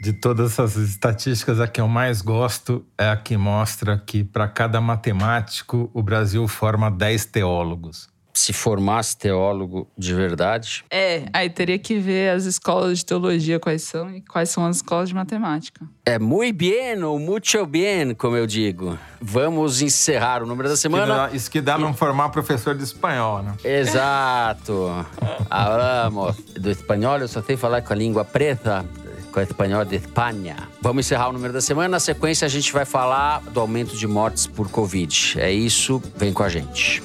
De todas essas estatísticas, a que eu mais gosto é a que mostra que para cada matemático o Brasil forma 10 teólogos. Se formasse teólogo de verdade, É, aí teria que ver as escolas de teologia quais são e quais são as escolas de matemática. é muito bien ou muito bien, como eu digo. Vamos encerrar o número da Que semana. dá- Isso que dá não formar professor de espanhol, né? Exato. Hablamos do espanhol, eu só sei falar com a língua preta, com o espanhol de Espanha. Vamos encerrar o número da semana. Na sequência, a gente vai falar do aumento de mortes por Covid. É isso, vem com a gente.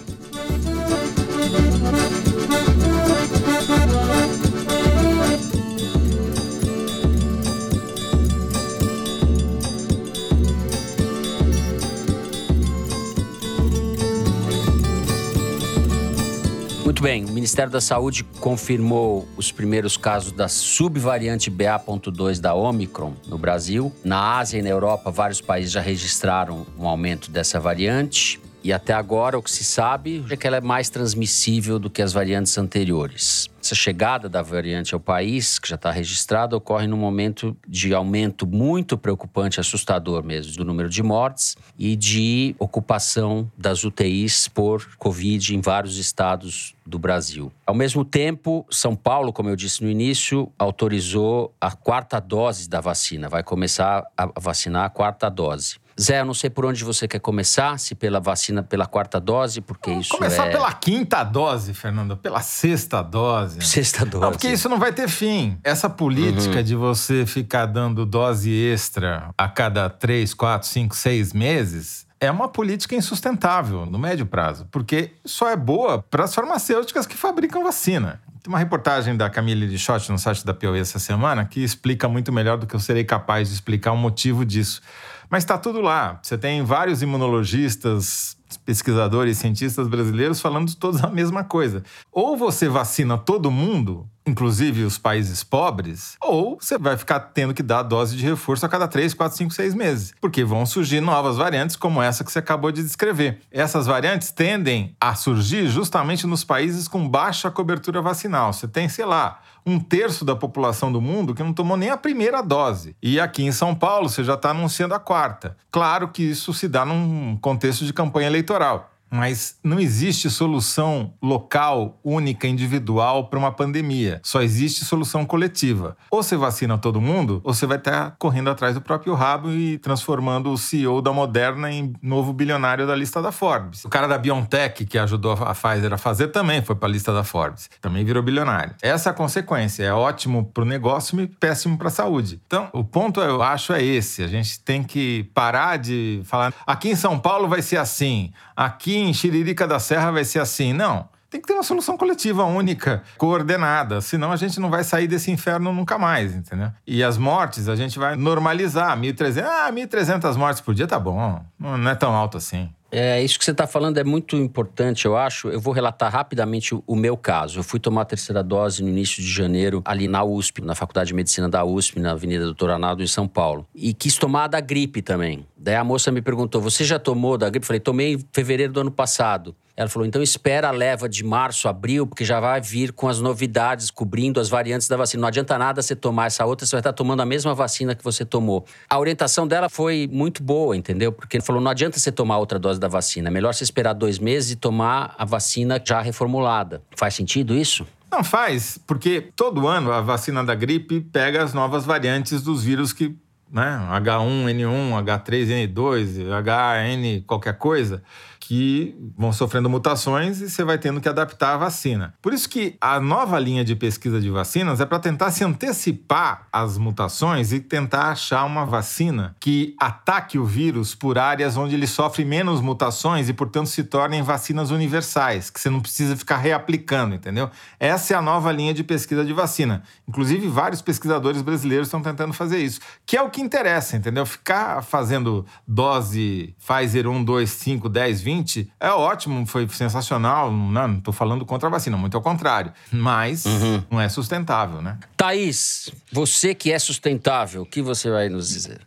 Muito bem, o Ministério da Saúde confirmou os primeiros casos da subvariante BA.2 da Omicron no Brasil. Na Ásia e na Europa, vários países já registraram um aumento dessa variante. E até agora o que se sabe é que ela é mais transmissível do que as variantes anteriores. Essa chegada da variante ao país, que já está registrada, ocorre num momento de aumento muito preocupante, assustador mesmo, do número de mortes e de ocupação das UTIs por Covid em vários estados do Brasil. Ao mesmo tempo, São Paulo, como eu disse no início, autorizou a quarta dose da vacina, vai começar a vacinar a quarta dose. Zé, eu não sei por onde você quer começar, se pela vacina pela quarta dose, porque Vamos isso começar é... pela quinta dose, Fernando, pela sexta dose. Sexta dose. Não, porque isso não vai ter fim. Essa política uhum. de você ficar dando dose extra a cada três, quatro, cinco, seis meses é uma política insustentável no médio prazo, porque só é boa para as farmacêuticas que fabricam vacina. Tem uma reportagem da Camille Lichotti no site da Piauí essa semana que explica muito melhor do que eu serei capaz de explicar o motivo disso. Mas está tudo lá. Você tem vários imunologistas, pesquisadores, cientistas brasileiros falando todos a mesma coisa. Ou você vacina todo mundo, inclusive os países pobres, ou você vai ficar tendo que dar dose de reforço a cada 3, 4, 5, 6 meses. Porque vão surgir novas variantes como essa que você acabou de descrever. Essas variantes tendem a surgir justamente nos países com baixa cobertura vacinal. Você tem, sei lá, um terço da população do mundo que não tomou nem a primeira dose. E aqui em São Paulo você já está anunciando a quarta. Claro que isso se dá num contexto de campanha eleitoral. Mas não existe solução local, única, individual para uma pandemia. Só existe solução coletiva. Ou você vacina todo mundo, ou você vai estar correndo atrás do próprio rabo e transformando o CEO da Moderna em novo bilionário da lista da Forbes. O cara da BioNTech, que ajudou a Pfizer a fazer, também foi para a lista da Forbes. Também virou bilionário. Essa é a consequência. É ótimo para o negócio e péssimo para a saúde. Então, o ponto, eu acho, é esse. A gente tem que parar de falar aqui em São Paulo vai ser assim, aqui em Xiririca da Serra vai ser assim. Não. Tem que ter uma solução coletiva única, coordenada, senão a gente não vai sair desse inferno nunca mais, entendeu? E as mortes a gente vai normalizar, 1.300, ah, 1.300 mortes por dia tá bom, não é tão alto assim. É, isso que você está falando é muito importante, eu acho. Eu vou relatar rapidamente o, o, meu caso. Eu fui tomar a terceira dose no início de janeiro, ali na USP, na Faculdade de Medicina da USP, na Avenida Doutor Arnaldo, em São Paulo. E quis tomar da gripe também. Daí a moça me perguntou: Você já tomou da gripe? Eu falei: Tomei em fevereiro do ano passado. Ela falou: então espera a leva de março, abril, porque já vai vir com as novidades, cobrindo as variantes da vacina. Não adianta nada você tomar essa outra, você vai estar tomando a mesma vacina que você tomou. A orientação dela foi muito boa, entendeu? Porque ele falou: não adianta você tomar outra dose da vacina. É melhor você esperar dois meses e tomar a vacina já reformulada. Faz sentido isso? Não faz, porque todo ano a vacina da gripe pega as novas variantes dos vírus que, né, H1N1, H3N2, HN qualquer coisa que vão sofrendo mutações e você vai tendo que adaptar a vacina. Por isso que a nova linha de pesquisa de vacinas é para tentar se antecipar às mutações e tentar achar uma vacina que ataque o vírus por áreas onde ele sofre menos mutações e, portanto, se tornem vacinas universais, que você não precisa ficar reaplicando, entendeu? Essa é a nova linha de pesquisa de vacina. Inclusive, vários pesquisadores brasileiros estão tentando fazer isso, que é o que interessa, entendeu? Ficar fazendo dose Pfizer 1, 2, 5, 10, 20 2020 é ótimo, foi sensacional. Não estou falando contra a vacina, muito ao contrário. Mas uhum. não é sustentável, né? Thaís, você que é sustentável, o que você vai nos dizer?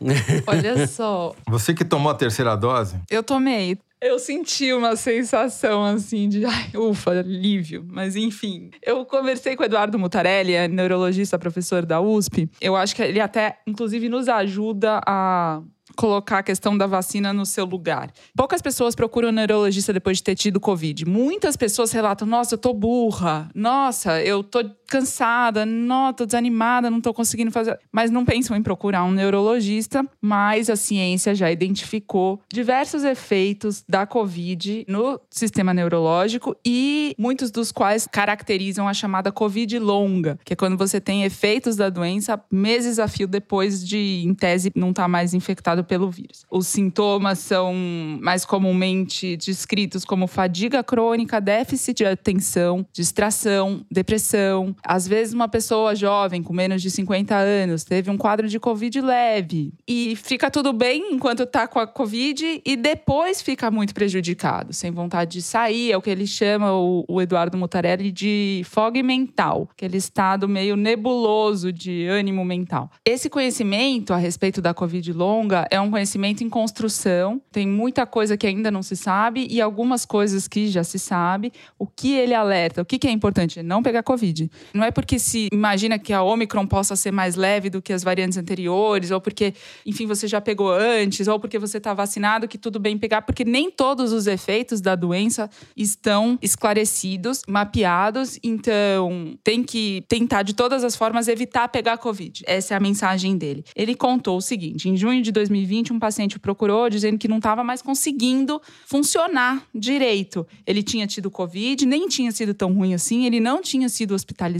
Olha só. Você que tomou a terceira dose? Eu tomei. Eu senti uma sensação assim de, ai, ufa, alívio. Mas enfim, eu conversei com o Eduardo Mutarelli, é neurologista, professor da USP. Eu acho que ele até, inclusive, nos ajuda a colocar a questão da vacina no seu lugar. Poucas pessoas procuram um neurologista depois de ter tido Covid. Muitas pessoas relatam: nossa, eu tô burra, nossa, eu tô cansada, não, tô desanimada, não tô conseguindo fazer. Mas não pensam em procurar um neurologista, mas a ciência já identificou diversos efeitos da Covid no sistema neurológico e muitos dos quais caracterizam a chamada Covid longa, que é quando você tem efeitos da doença meses a fio depois de, em tese, não estar tá mais infectado pelo vírus. Os sintomas são mais comumente descritos como fadiga crônica, déficit de atenção, distração, depressão, Às vezes, uma pessoa jovem, com menos de 50 anos, teve um quadro de Covid leve e fica tudo bem enquanto tá com a Covid e depois fica muito prejudicado, sem vontade de sair. É o que ele chama, o, o Eduardo Mutarelli, de fog mental, aquele estado meio nebuloso de ânimo mental. Esse conhecimento a respeito da Covid longa é um conhecimento em construção, tem muita coisa que ainda não se sabe e algumas coisas que já se sabe. O que ele alerta, o que, que é importante? Não pegar Covid. Não é porque se imagina que a Omicron possa ser mais leve do que as variantes anteriores, ou porque, enfim, você já pegou antes, ou porque você está vacinado, que tudo bem pegar, porque nem todos os efeitos da doença estão esclarecidos, mapeados. Então, tem que tentar de todas as formas evitar pegar Covid. Essa é a mensagem dele. Ele contou o seguinte: em junho de 2020, um paciente procurou dizendo que não estava mais conseguindo funcionar direito. Ele tinha tido Covid, nem tinha sido tão ruim assim, ele não tinha sido hospitalizado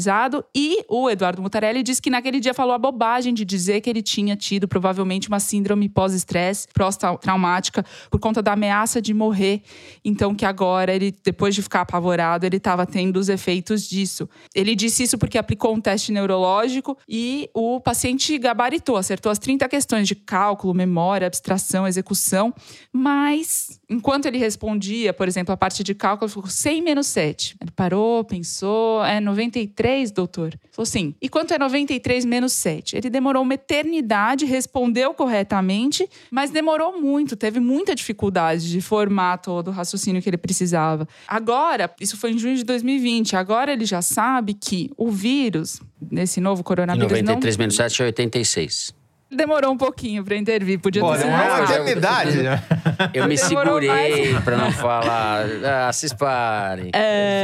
e o Eduardo Mutarelli disse que naquele dia falou a bobagem de dizer que ele tinha tido provavelmente uma síndrome pós-estresse, pós-traumática, por conta da ameaça de morrer. Então, que agora ele, depois de ficar apavorado, ele estava tendo os efeitos disso. Ele disse isso porque aplicou um teste neurológico e o paciente gabaritou, acertou as 30 questões de cálculo, memória, abstração, execução, mas enquanto ele respondia, por exemplo, a parte de cálculo, ficou 100 menos 7. Ele parou, pensou, é 93, doutor? Falou sim. E quanto é 93 menos 7? Ele demorou uma eternidade, respondeu corretamente, mas demorou muito, teve muita dificuldade de formar todo o raciocínio que ele precisava. Agora, isso foi em junho de 2020, agora ele já sabe que o vírus, nesse novo E coronavírus, 93 não... menos 7 é 86. demorou um pouquinho para intervir, podia Pô, ter sido mais uma eternidade. Eu me Demorou segurei mais. pra não falar. Ah, vocês parem.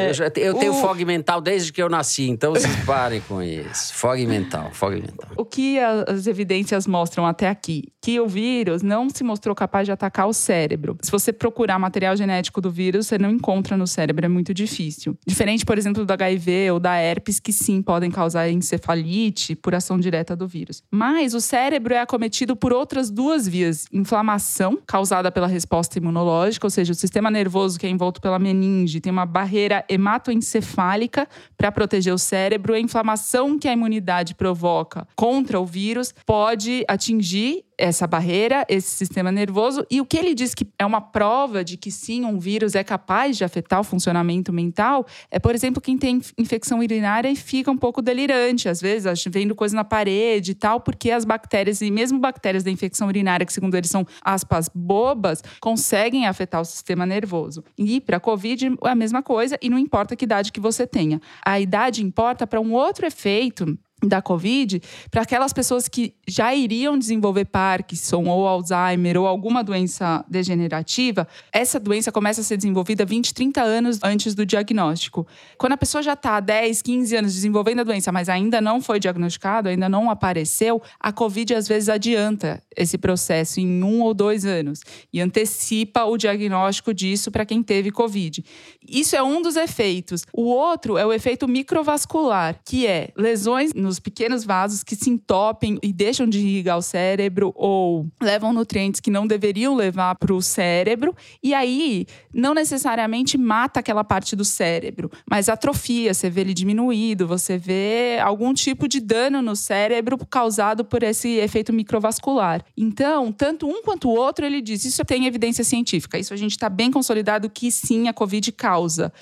Eu, já- eu tenho o- fog mental desde que eu nasci, então vocês parem com isso. Fog mental, fog mental. O que as evidências mostram até aqui? Que o vírus não se mostrou capaz de atacar o cérebro. Se você procurar material genético do vírus, você não encontra no cérebro, é muito difícil. Diferente, por exemplo, do HIV ou da herpes, que sim podem causar encefalite por ação direta do vírus. Mas o cérebro é acometido por outras duas vias: inflamação, causada pela resposta imunológica, ou seja, o sistema nervoso que é envolto pela meninge tem uma barreira hematoencefálica para proteger o cérebro. A inflamação que a imunidade provoca contra o vírus pode atingir essa barreira, esse sistema nervoso. E o que ele diz que é uma prova de que sim, um vírus é capaz de afetar o funcionamento mental é, por exemplo, quem tem infecção urinária e fica um pouco delirante, às vezes, vendo coisa na parede e tal, porque as bactérias, e mesmo bactérias da infecção urinária, que segundo eles são, aspas, bobas, conseguem afetar o sistema nervoso. E para a Covid é a mesma coisa, e não importa que idade que você tenha. A idade importa para um outro efeito da Covid para aquelas pessoas que já iriam desenvolver Parkinson ou Alzheimer ou alguma doença degenerativa, essa doença começa a ser desenvolvida 20, 30 anos antes do diagnóstico. Quando a pessoa já está há 10, 15 anos desenvolvendo a doença, mas ainda não foi diagnosticado, ainda não apareceu, a Covid às vezes adianta esse processo em um ou dois anos e antecipa o diagnóstico disso para quem teve Covid. Isso é um dos efeitos. O outro é o efeito microvascular, que é lesões nos pequenos vasos que se entopem e deixam de irrigar o cérebro ou levam nutrientes que não deveriam levar para o cérebro. E aí, não necessariamente mata aquela parte do cérebro, mas atrofia, você vê ele diminuído, você vê algum tipo de dano no cérebro causado por esse efeito microvascular. Então, tanto um quanto o outro, ele diz, isso tem evidência científica, isso a gente está bem consolidado que sim, a Covid causa.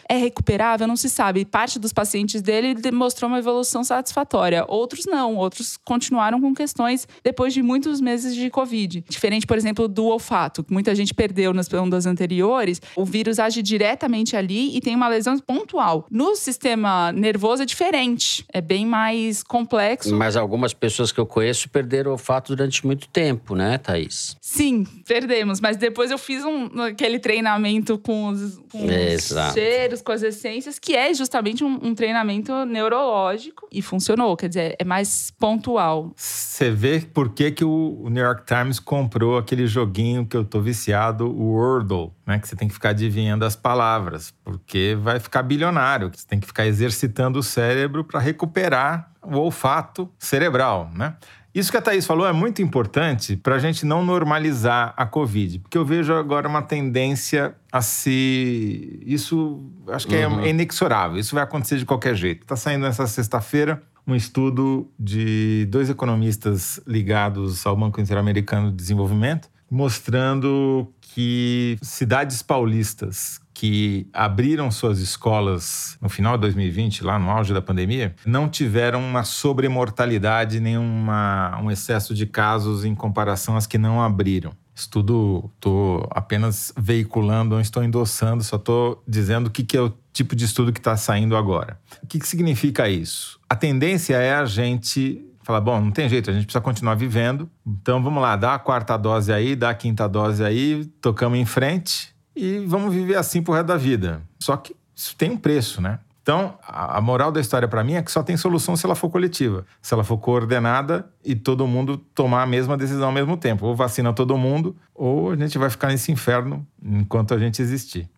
É recuperável? Não se sabe. Parte dos pacientes dele demonstrou uma evolução satisfatória, outros não, outros continuaram com questões depois de muitos meses de Covid. Diferente, por exemplo, do olfato, que muita gente perdeu nas ondas anteriores, o vírus age diretamente ali e tem uma lesão pontual. No sistema nervoso é diferente, é bem mais complexo. Mas algumas pessoas que eu conheço perderam o olfato durante muito tempo, né, Thaís? Sim, perdemos, mas depois eu fiz um, aquele treinamento com os, com os Exato. cheiros, com as essências, que é justamente um, um treinamento neurológico e funcionou, quer dizer, é mais pontual. Você vê por que, que o New York Times comprou aquele joguinho que eu tô viciado, o Wordle, né? Que você tem que ficar adivinhando as palavras, porque vai ficar bilionário. Você tem que ficar exercitando o cérebro para recuperar o olfato cerebral, né? Isso que a Thaís falou é muito importante para a gente não normalizar a Covid, porque eu vejo agora uma tendência a se. Isso acho que uhum. é inexorável, isso vai acontecer de qualquer jeito. Está saindo nessa sexta-feira um estudo de dois economistas ligados ao Banco Interamericano de Desenvolvimento, mostrando que cidades paulistas que abriram suas escolas no final de 2020, lá no auge da pandemia, não tiveram uma sobremortalidade nem uma, um excesso de casos em comparação às que não abriram. Estudo, estou apenas veiculando, não estou endossando, só estou dizendo o que, que é o tipo de estudo que está saindo agora. O que, que significa isso? A tendência é a gente falar, bom, não tem jeito, a gente precisa continuar vivendo, então vamos lá, dá a quarta dose aí, dá a quinta dose aí, tocamos em frente e vamos viver assim pro resto da vida. Só que isso tem um preço, né? Então, a moral da história para mim é que só tem solução se ela for coletiva, se ela for coordenada e todo mundo tomar a mesma decisão ao mesmo tempo. Ou vacina todo mundo, ou a gente vai ficar nesse inferno enquanto a gente existir.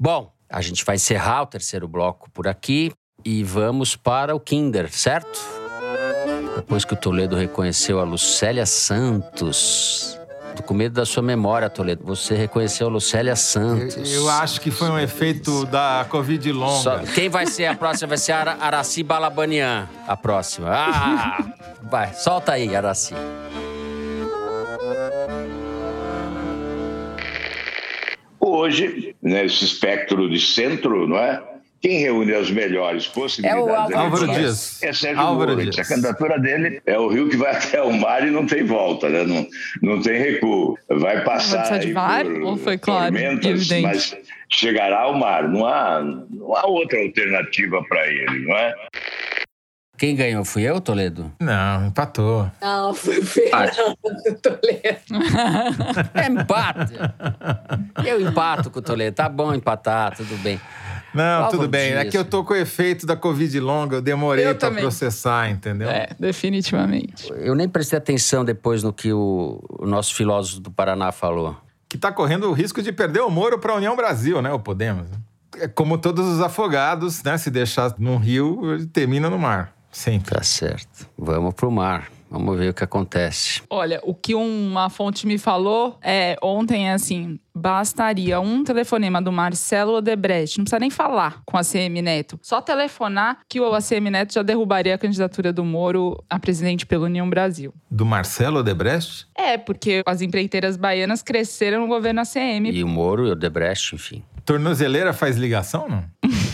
Bom, a gente vai encerrar o terceiro bloco por aqui e vamos para o Kinder, certo? Depois que o Toledo reconheceu a Lucélia Santos, com medo da sua memória, Toledo. Você reconheceu Lucélia Santos. Eu, eu acho que foi um efeito da Covid longa. Só, quem vai ser a próxima? Vai ser a Araci Balabanian, a próxima. Ah! Vai, solta aí, Araci. Hoje, nesse espectro de centro, não é? Quem reúne as melhores possibilidades é o Álvaro Dias. É Sérgio Álvaro Moro. Dias. A candidatura dele é o rio que vai até o mar e não tem volta, né? não, não tem recuo. Vai passar vai de mar, ou foi claro, evidente. mas chegará ao mar. Não há, não há outra alternativa para ele, não é? Quem ganhou? Fui eu, Toledo? Não, empatou. Não, foi o Fernando Toledo. é empate. Eu empato com o Toledo. Tá bom empatar, tudo bem. Não, tudo bem. Dias. É que eu tô com o efeito da Covid longa, eu demorei para processar, entendeu? É, definitivamente. Eu nem prestei atenção depois no que o, o nosso filósofo do Paraná falou. Que está correndo o risco de perder o Moro para a União Brasil, né? O Podemos. É como todos os afogados, né? Se deixar num rio, ele termina no mar. Sempre. Tá certo. Vamos pro mar. Vamos ver o que acontece. Olha, o que uma fonte me falou é ontem é assim: bastaria um telefonema do Marcelo Odebrecht, não precisa nem falar com a CM Neto, só telefonar que o ACM Neto já derrubaria a candidatura do Moro a presidente pela União Brasil. Do Marcelo Odebrecht? É, porque as empreiteiras baianas cresceram no governo ACM. E o Moro e o Odebrecht, enfim. Tornozeleira faz ligação, não?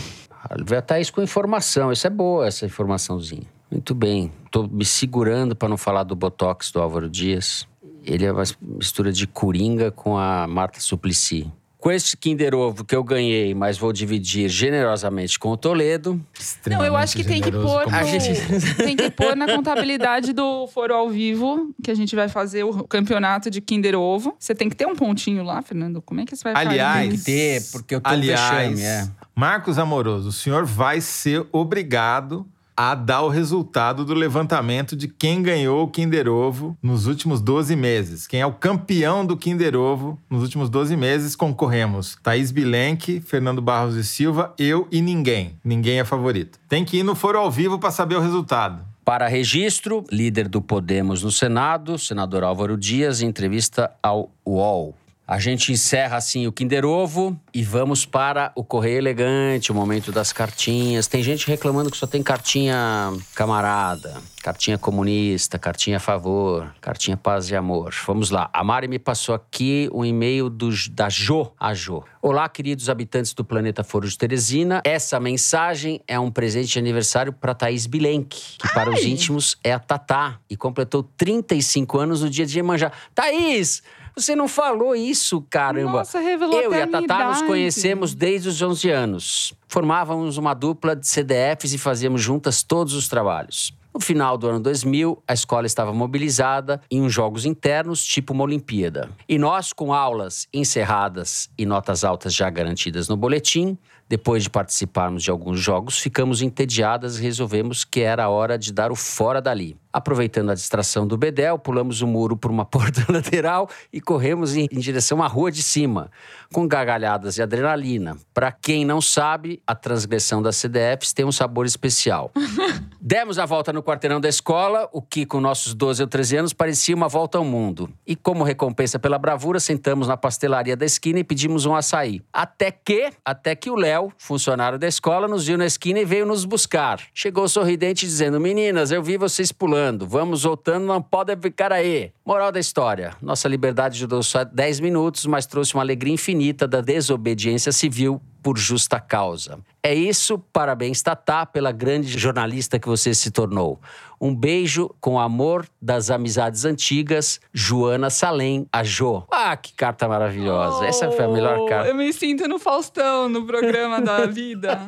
Vai estar isso com informação, isso é boa, essa informaçãozinha. Muito bem. Estou me segurando para não falar do Botox do Álvaro Dias. Ele é uma mistura de Coringa com a Marta Suplicy. Com este Kinder Ovo que eu ganhei, mas vou dividir generosamente com o Toledo. Não, eu acho que tem que pôr. No, gente... tem que pôr na contabilidade do Foro ao Vivo, que a gente vai fazer o campeonato de Kinder Ovo. Você tem que ter um pontinho lá, Fernando. Como é que você vai fazer? Aliás, tem que ter, porque eu tô aliás, vexame, é. Marcos Amoroso, o senhor vai ser obrigado a dar o resultado do levantamento de quem ganhou o Kinder Ovo nos últimos 12 meses. Quem é o campeão do Kinder Ovo nos últimos 12 meses, concorremos. Thaís Bilenque, Fernando Barros e Silva, eu e ninguém. Ninguém é favorito. Tem que ir no Foro ao Vivo para saber o resultado. Para registro, líder do Podemos no Senado, senador Álvaro Dias, em entrevista ao UOL. A gente encerra assim o Kinder Ovo e vamos para o Correio Elegante, o momento das cartinhas. Tem gente reclamando que só tem cartinha camarada, cartinha comunista, cartinha a favor, cartinha paz e amor. Vamos lá. A Mari me passou aqui um e-mail do, da Jo, a Jo. Olá, queridos habitantes do planeta Foro de Teresina. Essa mensagem é um presente de aniversário para Thaís Bilenque, que para Ai. os íntimos é a Tatá e completou 35 anos no dia de Iemanjá. Thaís! Você não falou isso, caramba. Nossa, revelou Eu e a Tatá nos conhecemos desde os 11 anos. Formávamos uma dupla de CDFs e fazíamos juntas todos os trabalhos. No final do ano 2000, a escola estava mobilizada em uns jogos internos, tipo uma Olimpíada. E nós, com aulas encerradas e notas altas já garantidas no boletim, depois de participarmos de alguns jogos, ficamos entediadas e resolvemos que era hora de dar o fora dali. Aproveitando a distração do Bedel, pulamos o muro por uma porta lateral e corremos em, em direção à rua de cima, com gargalhadas e adrenalina. Para quem não sabe, a transgressão das CDFs tem um sabor especial. Demos a volta no quarteirão da escola, o que com nossos 12 ou 13 anos parecia uma volta ao mundo. E como recompensa pela bravura, sentamos na pastelaria da esquina e pedimos um açaí. Até que, até que o Léo, funcionário da escola, nos viu na esquina e veio nos buscar. Chegou sorridente dizendo: "Meninas, eu vi vocês pulando. Vamos voltando, não podem ficar aí." Moral da história: nossa liberdade durou só 10 minutos, mas trouxe uma alegria infinita da desobediência civil por justa causa. É isso, parabéns, Tatá, pela grande jornalista que você se tornou. Um beijo com amor das amizades antigas, Joana Salem, a Jo. Ah, que carta maravilhosa. Oh, Essa foi a melhor carta. Eu me sinto no Faustão, no programa da vida.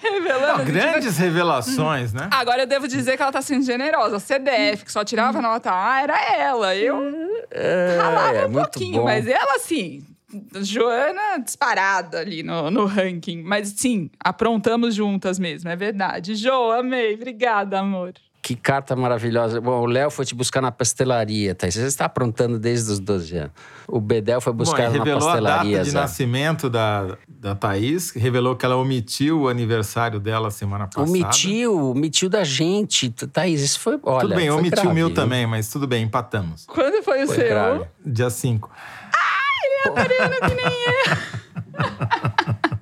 Revelando. Não, grandes revelações, né? Agora eu devo dizer que ela tá sendo generosa. A CDF, que só tirava nota A, era ela. Eu é, ralava é, um pouquinho, bom. mas ela, assim, Joana disparada ali no, no ranking. Mas sim, aprontamos juntas mesmo, é verdade. Jo, amei. Obrigada, amor. Que carta maravilhosa. Bom, o Léo foi te buscar na pastelaria, Thaís. Você está aprontando desde os 12 anos. O Bedel foi buscar Bom, na pastelaria. a data de nascimento da, da Thaís, revelou que ela omitiu o aniversário dela semana passada. Omitiu, omitiu da gente. Thaís, isso foi. Olha, tudo bem, omitiu o meu também, mas tudo bem, empatamos. Quando foi o foi seu? Grave. Dia 5. Que nem eu.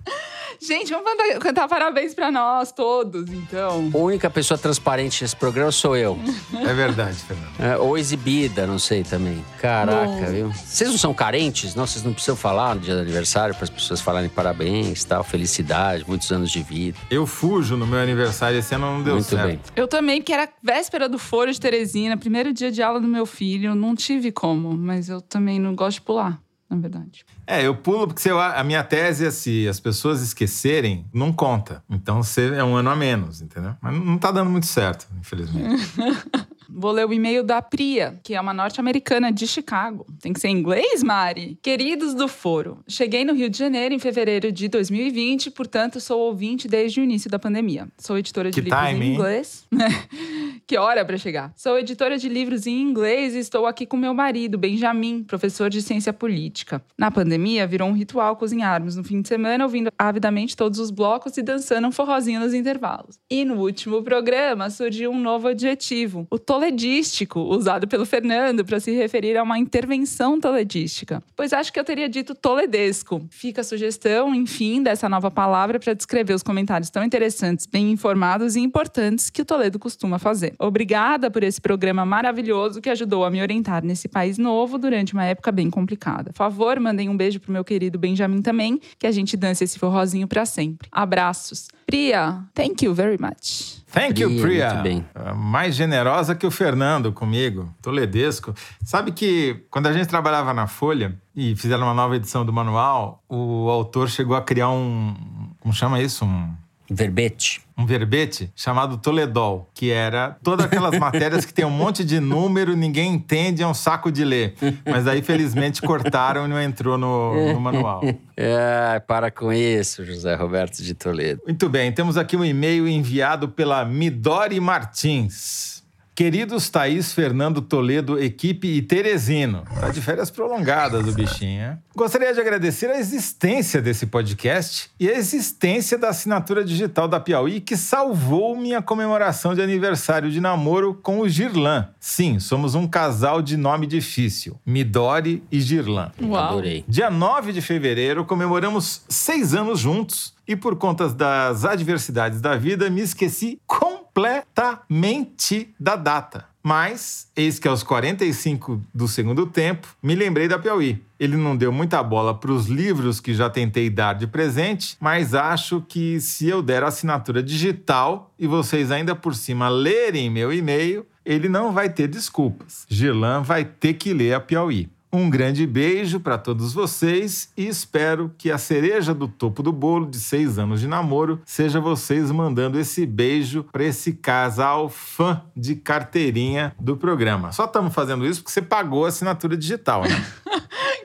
Gente, vamos cantar, cantar, parabéns pra nós todos, então. A única pessoa transparente nesse programa sou eu. É verdade, Fernando. É, ou exibida, não sei também. Caraca, viu? Vocês não são carentes? Não, vocês não precisam falar no dia do aniversário para as pessoas falarem parabéns, tal, felicidade, muitos anos de vida. Eu fujo no meu aniversário, esse ano não deu Muito certo. Bem. Eu também, que era véspera do Foro de Teresina, primeiro dia de aula do meu filho, não tive como, mas eu também não gosto de pular na verdade. É, eu pulo porque se a minha tese é se as pessoas esquecerem, não conta. Então você é um ano a menos, entendeu? Mas não tá dando muito certo, infelizmente. Vou ler o e-mail da Priya, que é uma norte-americana de Chicago. Tem que ser em inglês, Mari? Queridos do Foro, cheguei no Rio de Janeiro em fevereiro de 2020, portanto sou ouvinte desde o início da pandemia. Sou editora de que livros time, em inglês. que hora para chegar. Sou editora de livros em inglês e estou aqui com meu marido, Benjamin, professor de ciência política. Na pandemia, virou um ritual cozinharmos no fim de semana, ouvindo avidamente todos os blocos e dançando um forrozinho nos intervalos. E no último programa surgiu um novo adjetivo, o toledístico, usado pelo Fernando para se referir a uma intervenção toledística. Pois acho que eu teria dito toledesco. Fica a sugestão, enfim, dessa nova palavra para descrever os comentários tão interessantes, bem informados e importantes que o Toledo costuma fazer. Obrigada por esse programa maravilhoso que ajudou a me orientar nesse país novo durante uma época bem complicada. Por favor, mandem um beijo pro meu querido Benjamin também, que a gente dance esse forrozinho para sempre. Abraços. Priya, thank you very much. Thank you, Priya. Muito bem. Mais generosa que o Fernando comigo, toledesco. Sabe que quando a gente trabalhava na Folha e fizeram uma nova edição do manual, o autor chegou a criar um. Como chama isso? Um Verbete. Um verbete chamado Toledol, que era todas aquelas matérias que tem um monte de número, ninguém entende, é um saco de ler. Mas aí, felizmente, cortaram e não entrou no, no manual. É, para com isso, José Roberto de Toledo. Muito bem, temos aqui um e-mail enviado pela Midori Martins. Queridos Thaís, Fernando Toledo, equipe e Teresino. Tá de férias prolongadas o bichinho, hein? Gostaria de agradecer a existência desse podcast e a existência da assinatura digital da Piauí que salvou minha comemoração de aniversário de namoro com o Girlan. Sim, somos um casal de nome difícil. Midori e Girlan. Uau. Adorei. Dia 9 de fevereiro comemoramos seis anos juntos e por conta das adversidades da vida me esqueci com completamente da data. Mas, eis que aos 45 do segundo tempo, me lembrei da Piauí. Ele não deu muita bola para os livros que já tentei dar de presente, mas acho que se eu der assinatura digital e vocês ainda por cima lerem meu e-mail, ele não vai ter desculpas. Gilan vai ter que ler a Piauí. Um grande beijo para todos vocês e espero que a cereja do topo do bolo de seis anos de namoro seja vocês mandando esse beijo para esse casal fã de carteirinha do programa. Só estamos fazendo isso porque você pagou a assinatura digital, né?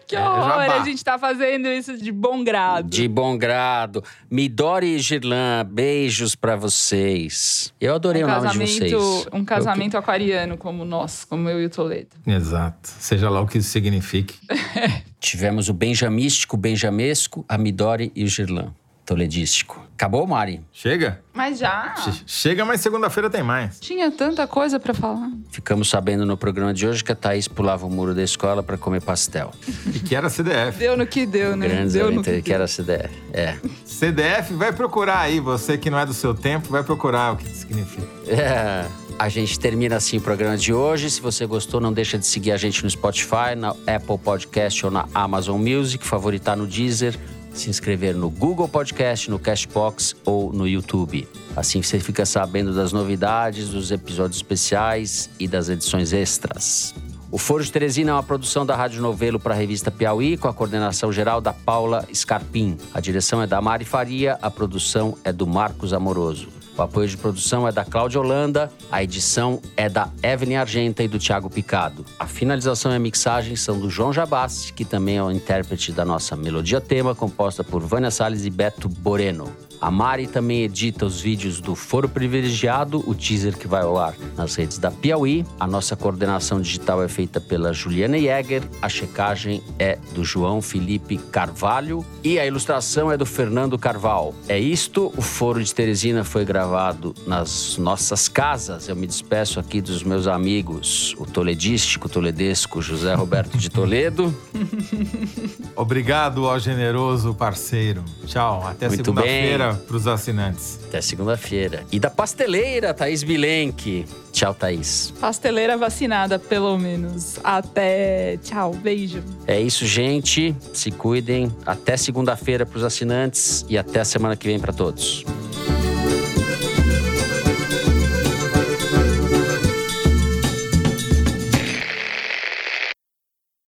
Que é, horror! É, a gente tá fazendo isso de bom grado. De bom grado. Midori e Girlan, beijos para vocês. Eu adorei um o nome de vocês. Um casamento eu... aquariano como nós, como eu e o Toledo. Exato. Seja lá o que isso signifique. Tivemos o benjamístico, o benjamesco, a Midori e o Girlan. toledístico. Acabou, Mari? Chega? Mas já. Che- Chega, mas segunda-feira tem mais. Tinha tanta coisa pra falar. Ficamos sabendo no programa de hoje que a Thaís pulava o muro da escola para comer pastel. E que era CDF. Deu no que deu, né? Grandes deu no que deu. era CDF. É. CDF vai procurar aí, você que não é do seu tempo, vai procurar o que significa. É, A gente termina assim o programa de hoje. Se você gostou, não deixa de seguir a gente no Spotify, na Apple Podcast ou na Amazon Music, favoritar no Deezer, se inscrever no Google Podcast, no Cashbox ou no YouTube. Assim você fica sabendo das novidades, dos episódios especiais e das edições extras. O Foro de Teresina é uma produção da Rádio Novelo para a revista Piauí, com a coordenação geral da Paula Scarpim. A direção é da Mari Faria, a produção é do Marcos Amoroso. O apoio de produção é da Cláudia Holanda, a edição é da Evelyn Argenta e do Thiago Picado. A finalização e a mixagem são do João Jabassi, que também é o intérprete da nossa melodia tema, composta por Vânia Salles e Beto Boreno. A Mari também edita os vídeos do Foro Privilegiado, o teaser que vai ao ar nas redes da Piauí. A nossa coordenação digital é feita pela Juliana Jäger, a checagem é do João Felipe Carvalho e a ilustração é do Fernando Carval. É isto, o Foro de Teresina foi gravado nas nossas casas. Eu me despeço aqui dos meus amigos, o toledístico, toledesco José Roberto de Toledo. Obrigado ao generoso parceiro. Tchau, até Muito segunda-feira para os assinantes. Até segunda-feira. E da pasteleira, Thaís Bilenque. Tchau, Thaís. Pasteleira vacinada, pelo menos. Até. Tchau, beijo. É isso, gente. Se cuidem. Até segunda-feira para os assinantes e até a semana que vem para todos.